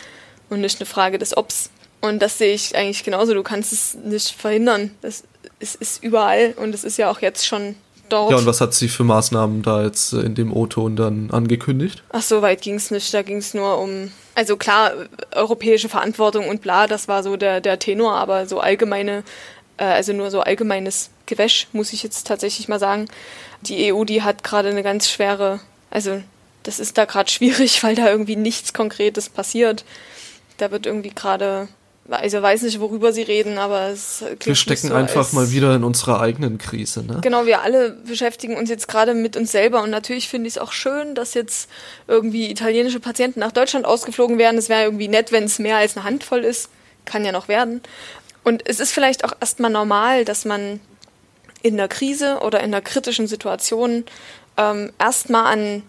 und nicht eine Frage des Obs. Und das sehe ich eigentlich genauso. Du kannst es nicht verhindern. Das, es ist überall und es ist ja auch jetzt schon dort. Ja, und was hat sie für Maßnahmen da jetzt äh, in dem O-Ton dann angekündigt? Ach, so weit ging es nicht. Da ging es nur um, also klar, europäische Verantwortung und bla, das war so der, der Tenor, aber so allgemeine, äh, also nur so allgemeines Gewäsch, muss ich jetzt tatsächlich mal sagen. Die EU, die hat gerade eine ganz schwere, also das ist da gerade schwierig, weil da irgendwie nichts Konkretes passiert. Da wird irgendwie gerade also weiß nicht, worüber sie reden, aber es klingt Wir stecken so, einfach mal wieder in unserer eigenen Krise, ne? Genau, wir alle beschäftigen uns jetzt gerade mit uns selber und natürlich finde ich es auch schön, dass jetzt irgendwie italienische Patienten nach Deutschland ausgeflogen werden. Es wäre irgendwie nett, wenn es mehr als eine Handvoll ist. Kann ja noch werden. Und es ist vielleicht auch erstmal normal, dass man in der Krise oder in einer kritischen Situation ähm, erstmal an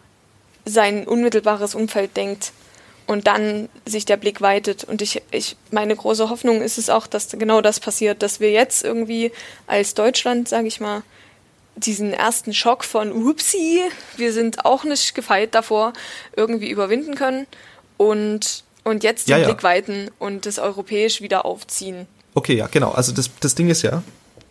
sein unmittelbares Umfeld denkt und dann sich der Blick weitet. Und ich, ich, meine große Hoffnung ist es auch, dass genau das passiert, dass wir jetzt irgendwie als Deutschland, sage ich mal, diesen ersten Schock von Upsi, wir sind auch nicht gefeit davor, irgendwie überwinden können und, und jetzt den ja, ja. Blick weiten und das europäisch wieder aufziehen. Okay, ja, genau. Also das, das Ding ist ja,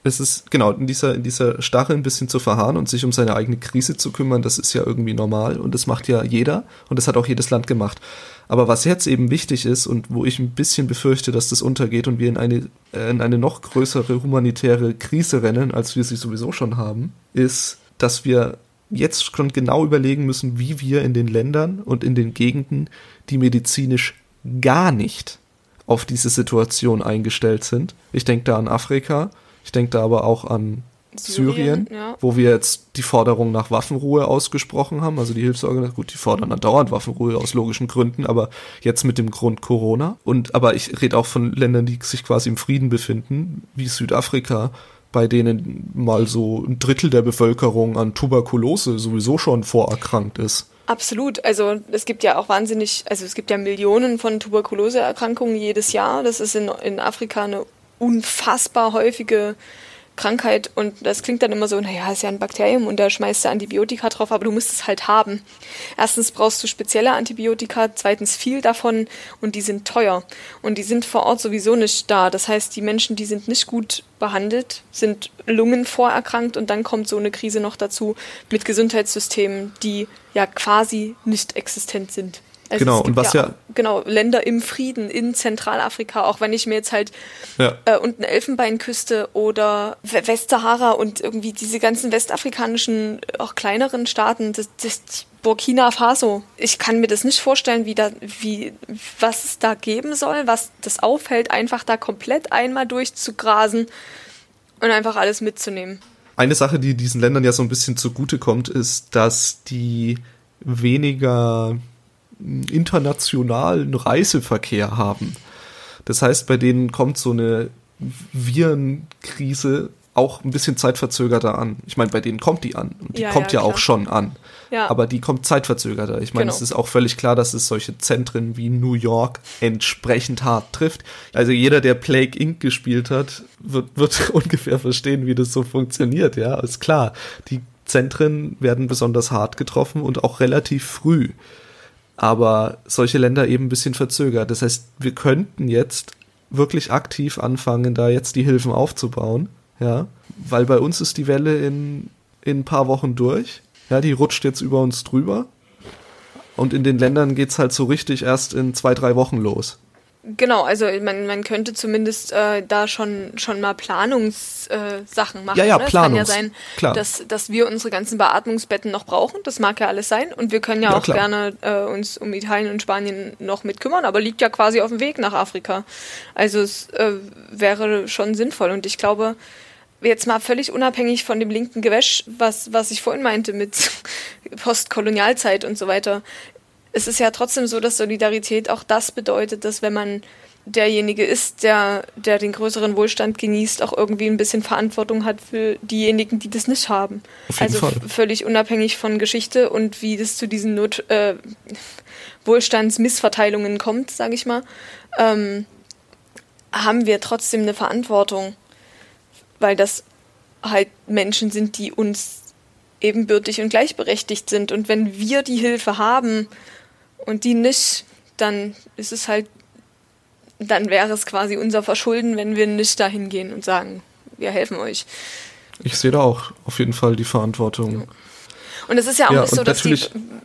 es ist genau in dieser in dieser Starre ein bisschen zu verharren und sich um seine eigene Krise zu kümmern, das ist ja irgendwie normal und das macht ja jeder und das hat auch jedes Land gemacht. Aber was jetzt eben wichtig ist und wo ich ein bisschen befürchte, dass das untergeht und wir in eine, äh, in eine noch größere humanitäre Krise rennen, als wir sie sowieso schon haben, ist, dass wir jetzt schon genau überlegen müssen, wie wir in den Ländern und in den Gegenden, die medizinisch gar nicht auf diese Situation eingestellt sind. Ich denke da an Afrika, ich denke da aber auch an Syrien, Syrien ja. wo wir jetzt die Forderung nach Waffenruhe ausgesprochen haben. Also die Hilfsorganisation, gut, die fordern dann dauernd Waffenruhe aus logischen Gründen, aber jetzt mit dem Grund Corona. Und aber ich rede auch von Ländern, die sich quasi im Frieden befinden, wie Südafrika, bei denen mal so ein Drittel der Bevölkerung an Tuberkulose sowieso schon vorerkrankt ist. Absolut. Also es gibt ja auch wahnsinnig, also es gibt ja Millionen von Tuberkuloseerkrankungen jedes Jahr. Das ist in, in Afrika eine unfassbar häufige Krankheit und das klingt dann immer so, naja, ist ja ein Bakterium und da schmeißt du Antibiotika drauf, aber du musst es halt haben. Erstens brauchst du spezielle Antibiotika, zweitens viel davon und die sind teuer und die sind vor Ort sowieso nicht da. Das heißt, die Menschen, die sind nicht gut behandelt, sind Lungen vorerkrankt und dann kommt so eine Krise noch dazu mit Gesundheitssystemen, die ja quasi nicht existent sind. Also genau, und was ja, ja, Genau, Länder im Frieden in Zentralafrika, auch wenn ich mir jetzt halt ja. äh, unten Elfenbeinküste oder Westsahara und irgendwie diese ganzen westafrikanischen, auch kleineren Staaten, das, das Burkina Faso. Ich kann mir das nicht vorstellen, wie da, wie, was es da geben soll, was das aufhält, einfach da komplett einmal durchzugrasen und einfach alles mitzunehmen. Eine Sache, die diesen Ländern ja so ein bisschen zugute kommt, ist, dass die weniger internationalen Reiseverkehr haben. Das heißt, bei denen kommt so eine Virenkrise auch ein bisschen zeitverzögerter an. Ich meine, bei denen kommt die an. Und die Ja, kommt ja, ja, auch schon an. Ja. Aber die kommt zeitverzögerter. Ich meine, Genau. es ist auch völlig klar, dass es solche Zentren wie New York entsprechend hart trifft. Also jeder, der Plague Inc. gespielt hat, wird, wird ungefähr verstehen, wie das so funktioniert. Ja, ist klar. Die Zentren werden besonders hart getroffen und auch relativ früh. Aber solche Länder eben ein bisschen verzögert. Das heißt, wir könnten jetzt wirklich aktiv anfangen, da jetzt die Hilfen aufzubauen. Ja, weil bei uns ist die Welle in, in ein paar Wochen durch. Ja, die rutscht jetzt über uns drüber. Und in den Ländern geht's halt so richtig erst in zwei, drei Wochen los. Genau, also man, man könnte zumindest äh, da schon, schon mal Planungssachen äh, machen. Ja, ja, ne? Es kann ja Planungs- sein, klar. dass, dass wir unsere ganzen Beatmungsbetten noch brauchen. Das mag ja alles sein. Und wir können ja, Ja, auch klar. gerne äh, uns um Italien und Spanien noch mit kümmern, aber liegt ja quasi auf dem Weg nach Afrika. Also es äh, wäre schon sinnvoll. Und ich glaube, jetzt mal völlig unabhängig von dem linken Gewäsch, was, was ich vorhin meinte mit Postkolonialzeit und so weiter, es ist ja trotzdem so, dass Solidarität auch das bedeutet, dass wenn man derjenige ist, der, der den größeren Wohlstand genießt, auch irgendwie ein bisschen Verantwortung hat für diejenigen, die das nicht haben. Also Fall. völlig unabhängig von Geschichte und wie das zu diesen Not, äh, Wohlstandsmissverteilungen kommt, sage ich mal, ähm, haben wir trotzdem eine Verantwortung, weil das halt Menschen sind, die uns ebenbürtig und gleichberechtigt sind. Und wenn wir die Hilfe haben und die nicht, dann ist es halt, dann wäre es quasi unser Verschulden, wenn wir nicht dahin gehen und sagen, wir helfen euch. Ich sehe da auch auf jeden Fall die Verantwortung. Und es ist ja auch Ja, nicht so, dass die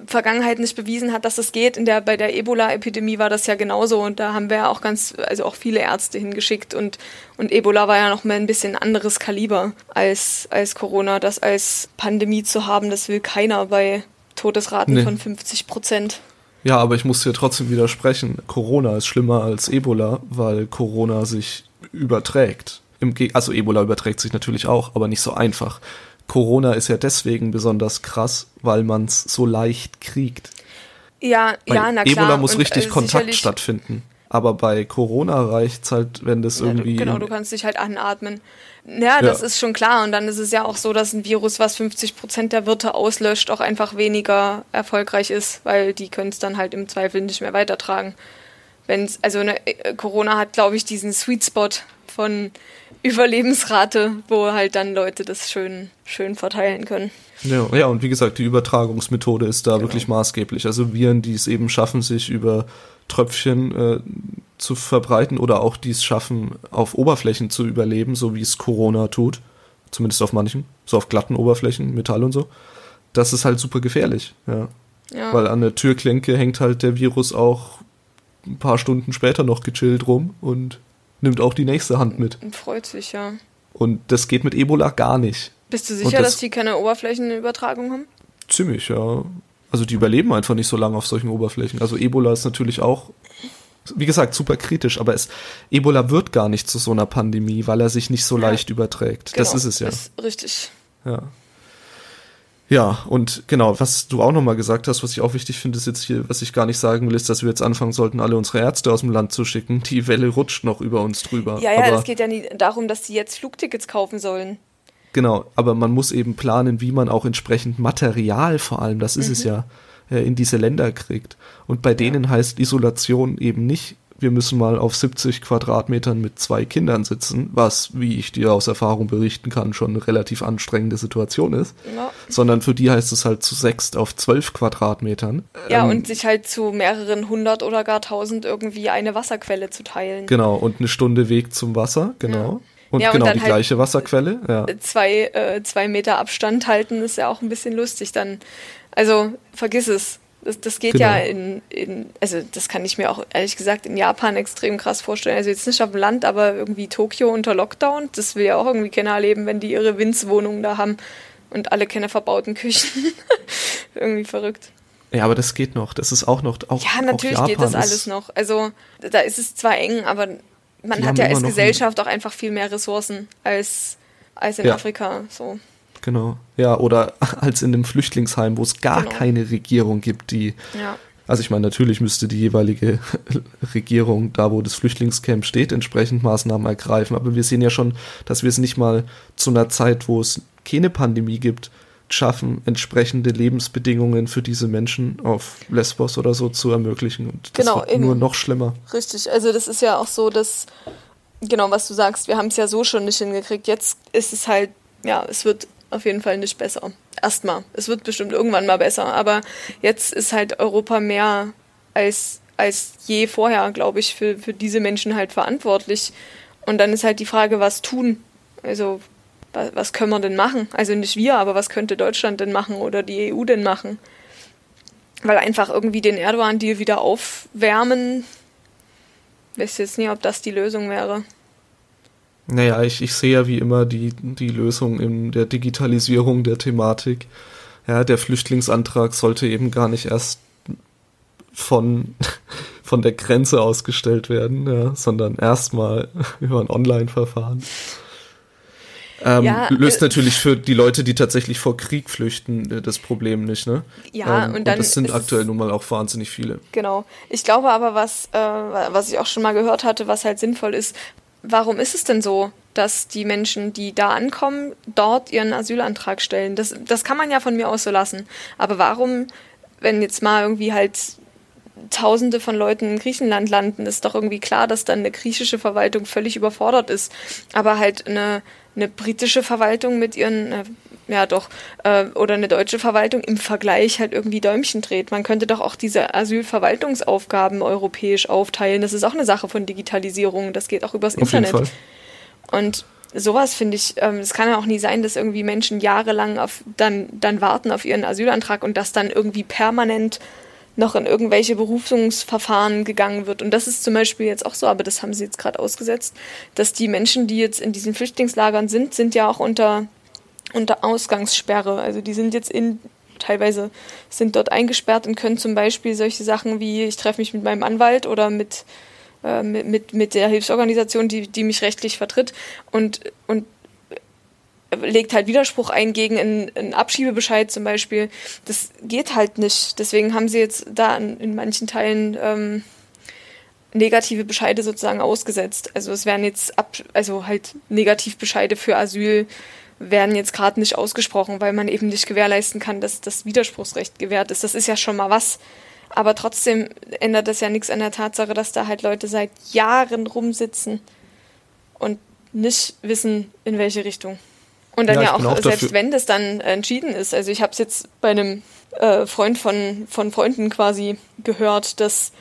Vergangenheit nicht bewiesen hat, dass es geht. In der, bei der Ebola-Epidemie war das ja genauso und da haben wir ja auch ganz, also auch viele Ärzte hingeschickt und, und Ebola war ja noch mal ein bisschen anderes Kaliber als, als Corona. Das als Pandemie zu haben, das will keiner bei Todesraten Nee. von 50 Prozent. Ja, aber ich muss dir trotzdem widersprechen. Corona ist schlimmer als Ebola, weil Corona sich überträgt. Also Ebola überträgt sich natürlich auch, aber nicht so einfach. Corona ist ja deswegen besonders krass, weil man es so leicht kriegt. Ja, Bei ja, na klar. Ebola muss Und, richtig äh, Kontakt stattfinden. Aber bei Corona reicht's halt, wenn das Ja, du, irgendwie. genau, du kannst dich halt anatmen. Ja, das Ja. ist schon klar. Und dann ist es ja auch so, dass ein Virus, was 50 Prozent der Wirte auslöscht, auch einfach weniger erfolgreich ist, weil die können es dann halt im Zweifel nicht mehr weitertragen. Wenn's, also ne, äh, Corona hat, glaube ich, diesen Sweet Spot von Überlebensrate, wo halt dann Leute das schön, schön verteilen können. Ja, ja, und wie gesagt, die Übertragungsmethode ist da Genau. wirklich maßgeblich. Also Viren, die es eben schaffen, sich über Tröpfchen äh, zu verbreiten oder auch die es schaffen, auf Oberflächen zu überleben, so wie es Corona tut, zumindest auf manchen, so auf glatten Oberflächen, Metall und so, das ist halt super gefährlich, ja. Ja. Weil an der Türklinke hängt halt der Virus auch ein paar Stunden später noch gechillt rum und nimmt auch die nächste Hand mit. Und freut sich, ja. Und das geht mit Ebola gar nicht. Bist du sicher, das- dass die keine Oberflächenübertragung haben? Ziemlich, ja. Also die überleben einfach nicht so lange auf solchen Oberflächen. Also Ebola ist natürlich auch, wie gesagt, super kritisch, aber es, Ebola wird gar nicht zu so einer Pandemie, weil er sich nicht so Ja. leicht überträgt. das Genau, ist es ja. Ist richtig. Ja. Ja, und genau, was du auch nochmal gesagt hast, was ich auch wichtig finde, ist jetzt hier, was ich gar nicht sagen will, ist, dass wir jetzt anfangen sollten, alle unsere Ärzte aus dem Land zu schicken. Die Welle rutscht noch über uns drüber. Ja, ja, es geht ja nie darum, dass die jetzt Flugtickets kaufen sollen. Genau, aber man muss eben planen, wie man auch entsprechend Material vor allem, das ist es Mhm. ja, äh, in diese Länder kriegt. Und bei denen heißt Isolation eben nicht, wir müssen mal auf 70 Quadratmetern mit zwei Kindern sitzen, was, wie ich dir aus Erfahrung berichten kann, schon eine relativ anstrengende Situation ist, Ja. sondern für die heißt es halt zu sechst auf zwölf Quadratmetern. Ja, Ähm, und sich halt zu mehreren hundert oder gar tausend irgendwie eine Wasserquelle zu teilen. Genau, und eine Stunde Weg zum Wasser, genau. Und Ja, und genau die halt- gleiche Wasserquelle, ja. Zwei, äh, zwei Meter Abstand halten ist ja auch ein bisschen lustig dann. Also vergiss es. Das, das geht Genau. ja in, in, also das kann ich mir auch ehrlich gesagt in Japan extrem krass vorstellen. Also jetzt nicht auf dem Land, aber irgendwie Tokio unter Lockdown, das will ja auch irgendwie keiner erleben, wenn die ihre Winzwohnungen da haben und alle keine verbauten Küchen. irgendwie verrückt. Ja, aber das geht noch. Das ist auch noch. Auch, Ja, natürlich auch geht das alles noch. Also da ist es zwar eng, aber man hat ja als Gesellschaft auch einfach viel mehr Ressourcen als, als in Ja. Afrika. So. Genau. Ja, oder als in einem Flüchtlingsheim, wo es gar Genau. keine Regierung gibt, die Ja. Also ich meine, natürlich müsste die jeweilige Regierung, da wo das Flüchtlingscamp steht, entsprechend Maßnahmen ergreifen. Aber wir sehen ja schon, dass wir es nicht mal zu einer Zeit, wo es keine Pandemie gibt, schaffen, entsprechende Lebensbedingungen für diese Menschen auf Lesbos oder so zu ermöglichen. Und das Genau, wird nur noch schlimmer. Richtig, also das ist ja auch so, dass, genau was du sagst, wir haben es ja so schon nicht hingekriegt. Jetzt ist es halt, ja, es wird auf jeden Fall nicht besser. Erstmal. Es wird bestimmt irgendwann mal besser, aber jetzt ist halt Europa mehr als, als je vorher, glaube ich, für, für diese Menschen halt verantwortlich. Und dann ist halt die Frage, was tun? Also, wa- was können wir denn machen? Also nicht wir, aber was könnte Deutschland denn machen oder die EU denn machen? Weil einfach irgendwie den Erdogan-Deal wieder aufwärmen, weiß jetzt nicht, ob das die Lösung wäre. Naja, ich, ich sehe ja wie immer die, die Lösung in der Digitalisierung der Thematik. Ja, der Flüchtlingsantrag sollte eben gar nicht erst von, von der Grenze ausgestellt werden, ja, sondern erstmal über ein Online-Verfahren. Ähm, Ja, löst äh, natürlich für die Leute, die tatsächlich vor Krieg flüchten, äh, das Problem nicht, ne? Ja, ähm, und dann das sind aktuell nun mal auch wahnsinnig viele. Genau. Ich glaube aber, was, äh, was ich auch schon mal gehört hatte, was halt sinnvoll ist, warum ist es denn so, dass die Menschen, die da ankommen, dort ihren Asylantrag stellen? Das, das kann man ja von mir aus so lassen. Aber warum, wenn jetzt mal irgendwie halt Tausende von Leuten in Griechenland landen, ist doch irgendwie klar, dass dann eine griechische Verwaltung völlig überfordert ist. Aber halt eine, eine britische Verwaltung mit ihren, äh, ja doch, äh, oder eine deutsche Verwaltung im Vergleich halt irgendwie Däumchen dreht. Man könnte doch auch diese Asylverwaltungsaufgaben europäisch aufteilen. Das ist auch eine Sache von Digitalisierung. Das geht auch übers Auf jeden Internet. Fall. Und sowas finde ich, ähm, es kann ja auch nie sein, dass irgendwie Menschen jahrelang auf, dann, dann warten auf ihren Asylantrag und dass dann irgendwie permanent noch in irgendwelche Berufungsverfahren gegangen wird. Und das ist zum Beispiel jetzt auch so, aber das haben sie jetzt gerade ausgesetzt, dass die Menschen, die jetzt in diesen Flüchtlingslagern sind, sind ja auch unter, unter Ausgangssperre. Also die sind jetzt in teilweise sind dort eingesperrt und können zum Beispiel solche Sachen wie ich treffe mich mit meinem Anwalt oder mit äh, mit, mit, mit der Hilfsorganisation, die, die mich rechtlich vertritt und, und legt halt Widerspruch ein gegen einen, einen Abschiebebescheid zum Beispiel. Das geht halt nicht. Deswegen haben sie jetzt da in, in manchen Teilen ähm, negative Bescheide sozusagen ausgesetzt. Also es werden jetzt ab, also halt Negativbescheide für Asyl werden jetzt gerade nicht ausgesprochen, weil man eben nicht gewährleisten kann, dass das Widerspruchsrecht gewährt ist. Das ist ja schon mal was. Aber trotzdem ändert das ja nichts an der Tatsache, dass da halt Leute seit Jahren rumsitzen und nicht wissen, in welche Richtung. Und dann Ja, ja, auch, selbst dafür. wenn das dann entschieden ist. Also ich habe es jetzt bei einem äh, Freund von, von Freunden quasi gehört, dass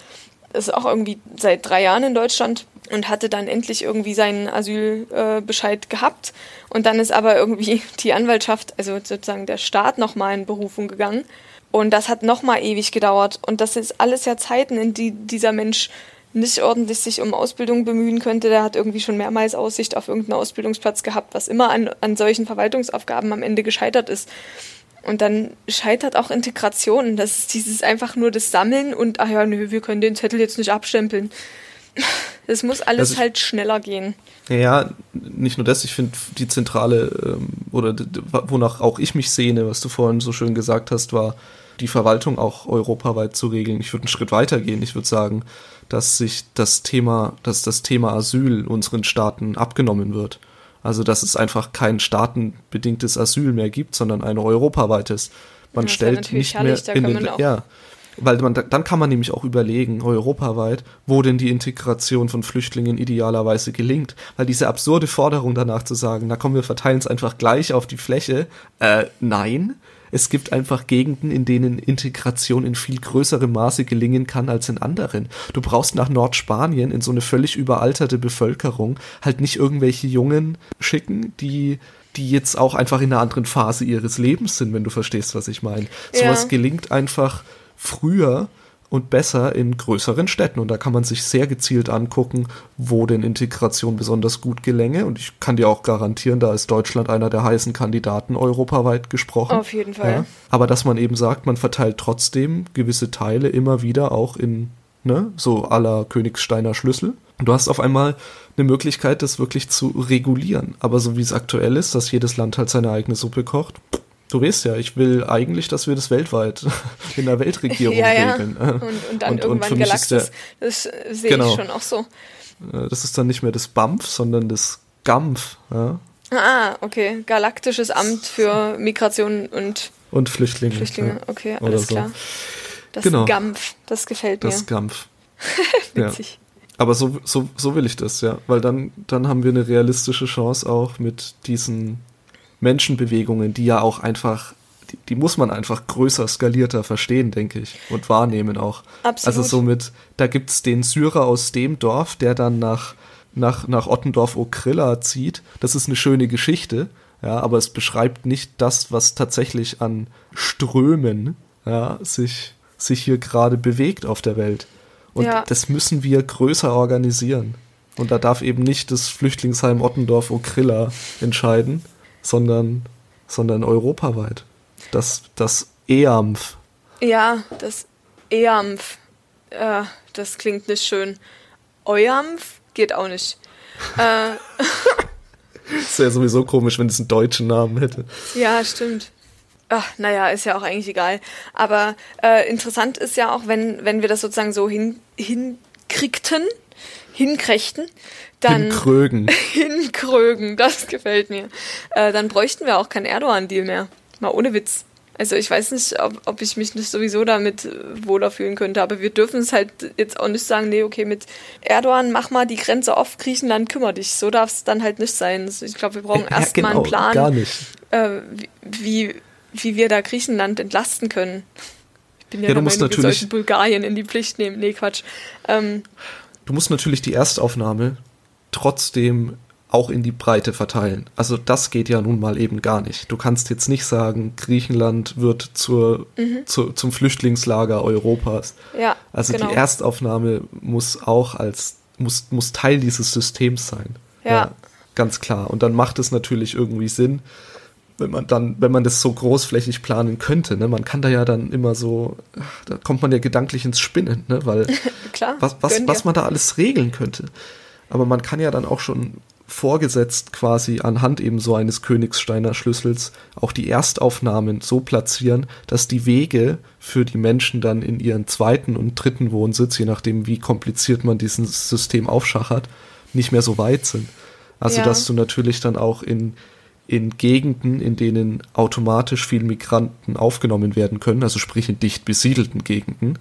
es auch irgendwie seit drei Jahren in Deutschland und hatte dann endlich irgendwie seinen Asylbescheid äh, gehabt. Und dann ist aber irgendwie die Anwaltschaft, also sozusagen der Staat, nochmal in Berufung gegangen. Und das hat nochmal ewig gedauert. Und das ist alles ja Zeiten, in die dieser Mensch nicht ordentlich sich um Ausbildung bemühen könnte. Der hat irgendwie schon mehrmals Aussicht auf irgendeinen Ausbildungsplatz gehabt, was immer an, an solchen Verwaltungsaufgaben am Ende gescheitert ist. Und dann scheitert auch Integration. Das ist dieses einfach nur das Sammeln und, ach ja, nö, wir können den Zettel jetzt nicht abstempeln. Es muss alles Also ich- halt schneller gehen. Ja, nicht nur das, ich finde die zentrale ähm, oder wonach auch ich mich sehne, was du vorhin so schön gesagt hast, war die Verwaltung auch europaweit zu regeln. Ich würde einen Schritt weiter gehen. Ich würde sagen, dass sich das Thema, dass das Thema Asyl unseren Staaten abgenommen wird. Also dass es einfach kein staatenbedingtes Asyl mehr gibt, sondern ein europaweites. Man Das stellt nicht mehr herrlich, in den, ja, weil man, dann kann man nämlich auch überlegen, europaweit, wo denn die Integration von Flüchtlingen idealerweise gelingt. Weil diese absurde Forderung danach zu sagen, na komm, wir verteilen es einfach gleich auf die Fläche, äh, nein. Es gibt einfach Gegenden, in denen Integration in viel größerem Maße gelingen kann als in anderen. Du brauchst nach Nordspanien in so eine völlig überalterte Bevölkerung halt nicht irgendwelche Jungen schicken, die die jetzt auch einfach in einer anderen Phase ihres Lebens sind, wenn du verstehst, was ich meine. Sowas Ja. gelingt einfach früher und besser in größeren Städten. Und da kann man sich sehr gezielt angucken, wo denn Integration besonders gut gelänge. Und ich kann dir auch garantieren, da ist Deutschland einer der heißen Kandidaten europaweit gesprochen. Auf jeden Fall. Aber dass man eben sagt, man verteilt trotzdem gewisse Teile immer wieder auch in, ne, so aller Königsteiner Schlüssel. Und du hast auf einmal eine Möglichkeit, das wirklich zu regulieren. Aber so wie es aktuell ist, dass jedes Land halt seine eigene Suppe kocht, Du weißt ja, ich will eigentlich, dass wir das weltweit in der Weltregierung ja, ja. regeln. Und, und dann Und- und irgendwann ist Galaxis. Das äh, sehe Genau. ich schon auch so. Äh, Das ist dann nicht mehr das BAMF, sondern das GAMF ja? Ah, okay. Galaktisches Amt für Migration und und Flüchtlinge. Flüchtlinge. Okay, alles so. klar. Das Genau. GAMF, das gefällt Das mir. GAMF. ja. Witzig. Aber so, so, so will ich das, ja. Weil dann, dann haben wir eine realistische Chance auch mit diesen Menschenbewegungen, die ja auch einfach, die, die muss man einfach größer, skalierter verstehen, denke ich. Und wahrnehmen auch. Absolut. Also somit, da gibt's den Syrer aus dem Dorf, der dann nach, nach, nach Ottendorf-Okrilla zieht. Das ist eine schöne Geschichte, ja, aber es beschreibt nicht das, was tatsächlich an Strömen ja, sich, sich hier gerade bewegt auf der Welt. Und Ja. das müssen wir größer organisieren. Und da darf eben nicht das Flüchtlingsheim Ottendorf-Okrilla entscheiden, sondern, sondern europaweit. Das, das EAMF. Ja, das EAMF. Äh, das klingt nicht schön. EUAMF geht auch nicht. Äh, Das wäre sowieso komisch, wenn es einen deutschen Namen hätte. Ja, stimmt. Ach, naja, ist ja auch eigentlich egal. Aber äh, interessant ist ja auch, wenn, wenn wir das sozusagen so hin, hinkriegten, hinkrächten, dann In Krögen. hinkrögen, das gefällt mir. Äh, dann bräuchten wir auch keinen Erdogan-Deal mehr. Mal ohne Witz. Also ich weiß nicht, ob, ob ich mich nicht sowieso damit äh, wohler fühlen könnte, aber wir dürfen es halt jetzt auch nicht sagen, nee, okay, mit Erdogan mach mal die Grenze auf, Griechenland kümmere dich. So darf es dann halt nicht sein. Ich glaube, wir brauchen Ja, erst mal einen Plan Gar nicht. äh, wie- wie, wir da Griechenland entlasten können. Ich bin ja, Ja, du musst Meinung, natürlich- Bulgarien in die Pflicht nehmen. Nee, Quatsch. Ähm, Du musst natürlich die Erstaufnahme trotzdem auch in die Breite verteilen. Also das geht ja nun mal eben gar nicht. Du kannst jetzt nicht sagen, Griechenland wird zur, zu, zum Flüchtlingslager Europas. ja, Also genau. die Erstaufnahme muss auch als, muss, muss Teil dieses Systems sein. Ja. Ganz klar. Und dann macht es natürlich irgendwie Sinn, wenn man dann, wenn man das so großflächig planen könnte, ne, man kann da ja dann immer so, da kommt man ja gedanklich ins Spinnen, ne, weil Klar, was, was, was man da alles regeln könnte. Aber man kann ja dann auch schon vorgesetzt quasi anhand eben so eines Königssteiner Schlüssels auch die Erstaufnahmen so platzieren, dass die Wege für die Menschen dann in ihren zweiten und dritten Wohnsitz, je nachdem wie kompliziert man dieses System aufschachert, nicht mehr so weit sind. Also Ja. dass du natürlich dann auch in, in Gegenden, in denen automatisch viel Migranten aufgenommen werden können, also sprich in dicht besiedelten Gegenden,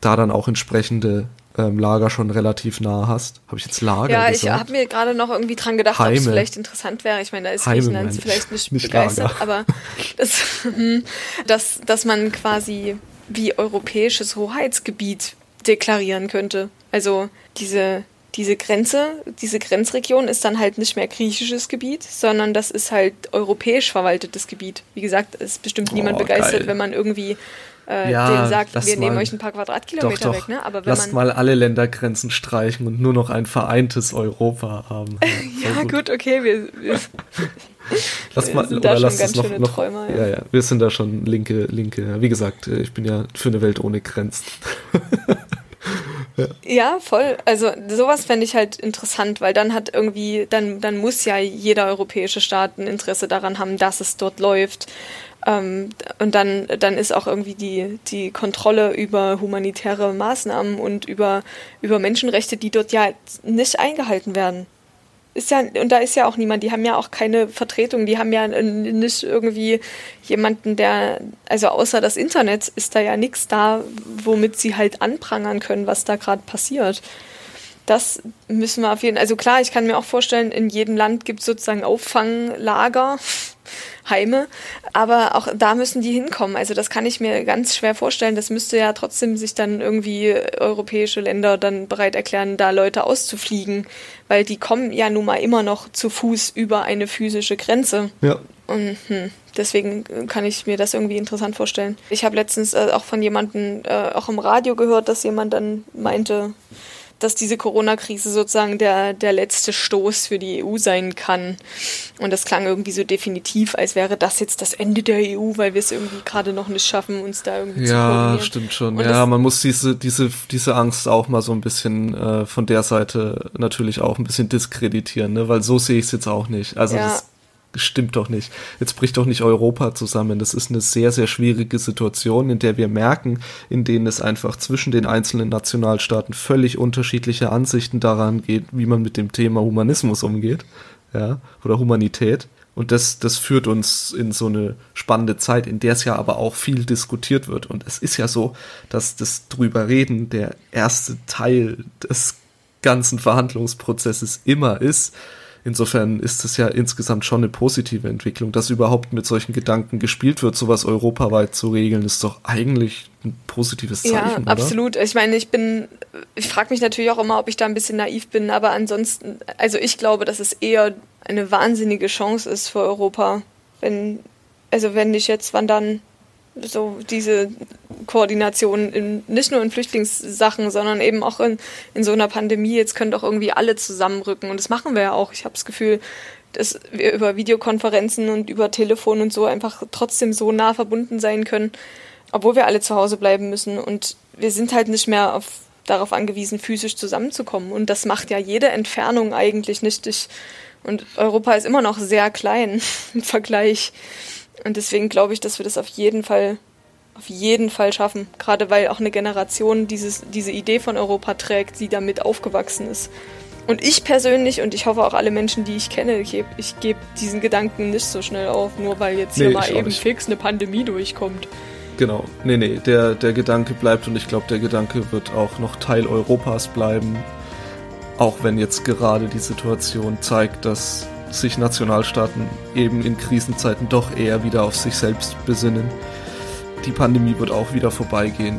da dann auch entsprechende ähm, Lager schon relativ nah hast. Habe ich jetzt Lager Ja, ich gesagt? habe mir gerade noch irgendwie dran gedacht, ob es vielleicht interessant wäre. Ich meine, da ist Heime Griechenland ich, vielleicht nicht, nicht begeistert, Lager. aber das, hm, dass, dass man quasi wie europäisches Hoheitsgebiet deklarieren könnte. Also diese, diese Grenze, diese Grenzregion ist dann halt nicht mehr griechisches Gebiet, sondern das ist halt europäisch verwaltetes Gebiet. Wie gesagt, ist bestimmt niemand Oh, begeistert, geil. wenn man irgendwie äh, Ja, denen sagt, wir nehmen mal. euch ein paar doch, Quadratkilometer doch. weg. Ne? Aber wenn Lasst man mal alle Ländergrenzen streichen und nur noch ein vereintes Europa haben. ja, Voll gut, okay, wir, wir Lass mal, sind oder da schon lass ganz es noch, schöne noch Träumer, ja. ja. ja, wir sind da schon linke, linke. Wie gesagt, äh, ich bin ja für eine Welt ohne Grenzen. Ja, voll. Also sowas fände ich halt interessant, weil dann hat irgendwie, dann, dann muss ja jeder europäische Staat ein Interesse daran haben, dass es dort läuft. Ähm, und dann, dann ist auch irgendwie die, die Kontrolle über humanitäre Maßnahmen und über, über Menschenrechte, die dort ja nicht eingehalten werden. Ist ja, und da ist ja auch niemand, die haben ja auch keine Vertretung, die haben ja nicht irgendwie jemanden, der, also außer das Internet ist da ja nichts da, womit sie halt anprangern können, was da gerade passiert. Das müssen wir auf jeden Fall, also klar, ich kann mir auch vorstellen, in jedem Land gibt es sozusagen Auffanglager, Heime, aber auch da müssen die hinkommen. Also das kann ich mir ganz schwer vorstellen. Das müsste ja trotzdem sich dann irgendwie europäische Länder dann bereit erklären, da Leute auszufliegen, weil die kommen ja nun mal immer noch zu Fuß über eine physische Grenze. Ja. Und hm, deswegen kann ich mir das irgendwie interessant vorstellen. Ich habe letztens äh, auch von jemandem äh, auch im Radio gehört, dass jemand dann meinte, dass diese Corona-Krise sozusagen der, der letzte Stoß für die EU sein kann. Und das klang irgendwie so definitiv, als wäre das jetzt das Ende der EU, weil wir es irgendwie gerade noch nicht schaffen, uns da irgendwie zu Ja, koordinieren. stimmt schon. Und ja, man muss diese, diese, diese Angst auch mal so ein bisschen äh, von der Seite natürlich auch ein bisschen diskreditieren, ne? weil so sehe ich es jetzt auch nicht. Also Ja. das stimmt doch nicht. Jetzt bricht doch nicht Europa zusammen. Das ist eine sehr, sehr schwierige Situation, in der wir merken, in denen es einfach zwischen den einzelnen Nationalstaaten völlig unterschiedliche Ansichten daran geht, wie man mit dem Thema Humanismus umgeht, ja, oder Humanität. Und das, das führt uns in so eine spannende Zeit, in der es ja aber auch viel diskutiert wird. Und es ist ja so, dass das drüber reden der erste Teil des ganzen Verhandlungsprozesses immer ist. Insofern ist es ja insgesamt schon eine positive Entwicklung, dass überhaupt mit solchen Gedanken gespielt wird, sowas europaweit zu regeln, ist doch eigentlich ein positives Zeichen. Ja, oder? absolut. Ich meine, ich bin, ich frage mich natürlich auch immer, ob ich da ein bisschen naiv bin, aber ansonsten, also ich glaube, dass es eher eine wahnsinnige Chance ist für Europa. Wenn, also wenn nicht jetzt, wann dann? So diese Koordination in, nicht nur in Flüchtlingssachen, sondern eben auch in, in so einer Pandemie. Jetzt können doch irgendwie alle zusammenrücken und das machen wir ja auch. Ich habe das Gefühl, dass wir über Videokonferenzen und über Telefon und so einfach trotzdem so nah verbunden sein können, obwohl wir alle zu Hause bleiben müssen. Und wir sind halt nicht mehr auf, darauf angewiesen, physisch zusammenzukommen. Und das macht ja jede Entfernung eigentlich nicht. Ich, und Europa ist immer noch sehr klein im Vergleich. Und deswegen glaube ich, dass wir das auf jeden Fall, auf jeden Fall schaffen. Gerade weil auch eine Generation dieses, diese Idee von Europa trägt, die damit aufgewachsen ist. Und ich persönlich und ich hoffe auch alle Menschen, die ich kenne, ich gebe geb diesen Gedanken nicht so schnell auf, nur weil jetzt nee, hier mal eben fix eine Pandemie durchkommt. Genau, nee, nee, der, der Gedanke bleibt und ich glaube, der Gedanke wird auch noch Teil Europas bleiben. Auch wenn jetzt gerade die Situation zeigt, dass sich Nationalstaaten eben in Krisenzeiten doch eher wieder auf sich selbst besinnen. Die Pandemie wird auch wieder vorbeigehen.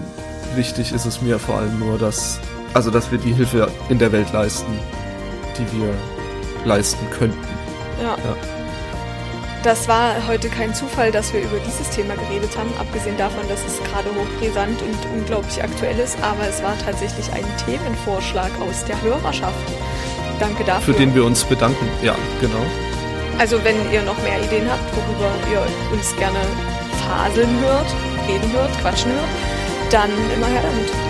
Wichtig ist es mir vor allem nur, dass, also dass wir die Hilfe in der Welt leisten, die wir leisten könnten. ja. ja. Das war heute kein Zufall, dass wir über dieses Thema geredet haben, abgesehen davon, dass es gerade hochbrisant und unglaublich aktuell ist, aber es war tatsächlich ein Themenvorschlag aus der Hörerschaft. Danke dafür. Für den wir uns bedanken, ja, genau. Also wenn ihr noch mehr Ideen habt, worüber ihr uns gerne faseln hört, reden hört, quatschen hört, dann immer her damit.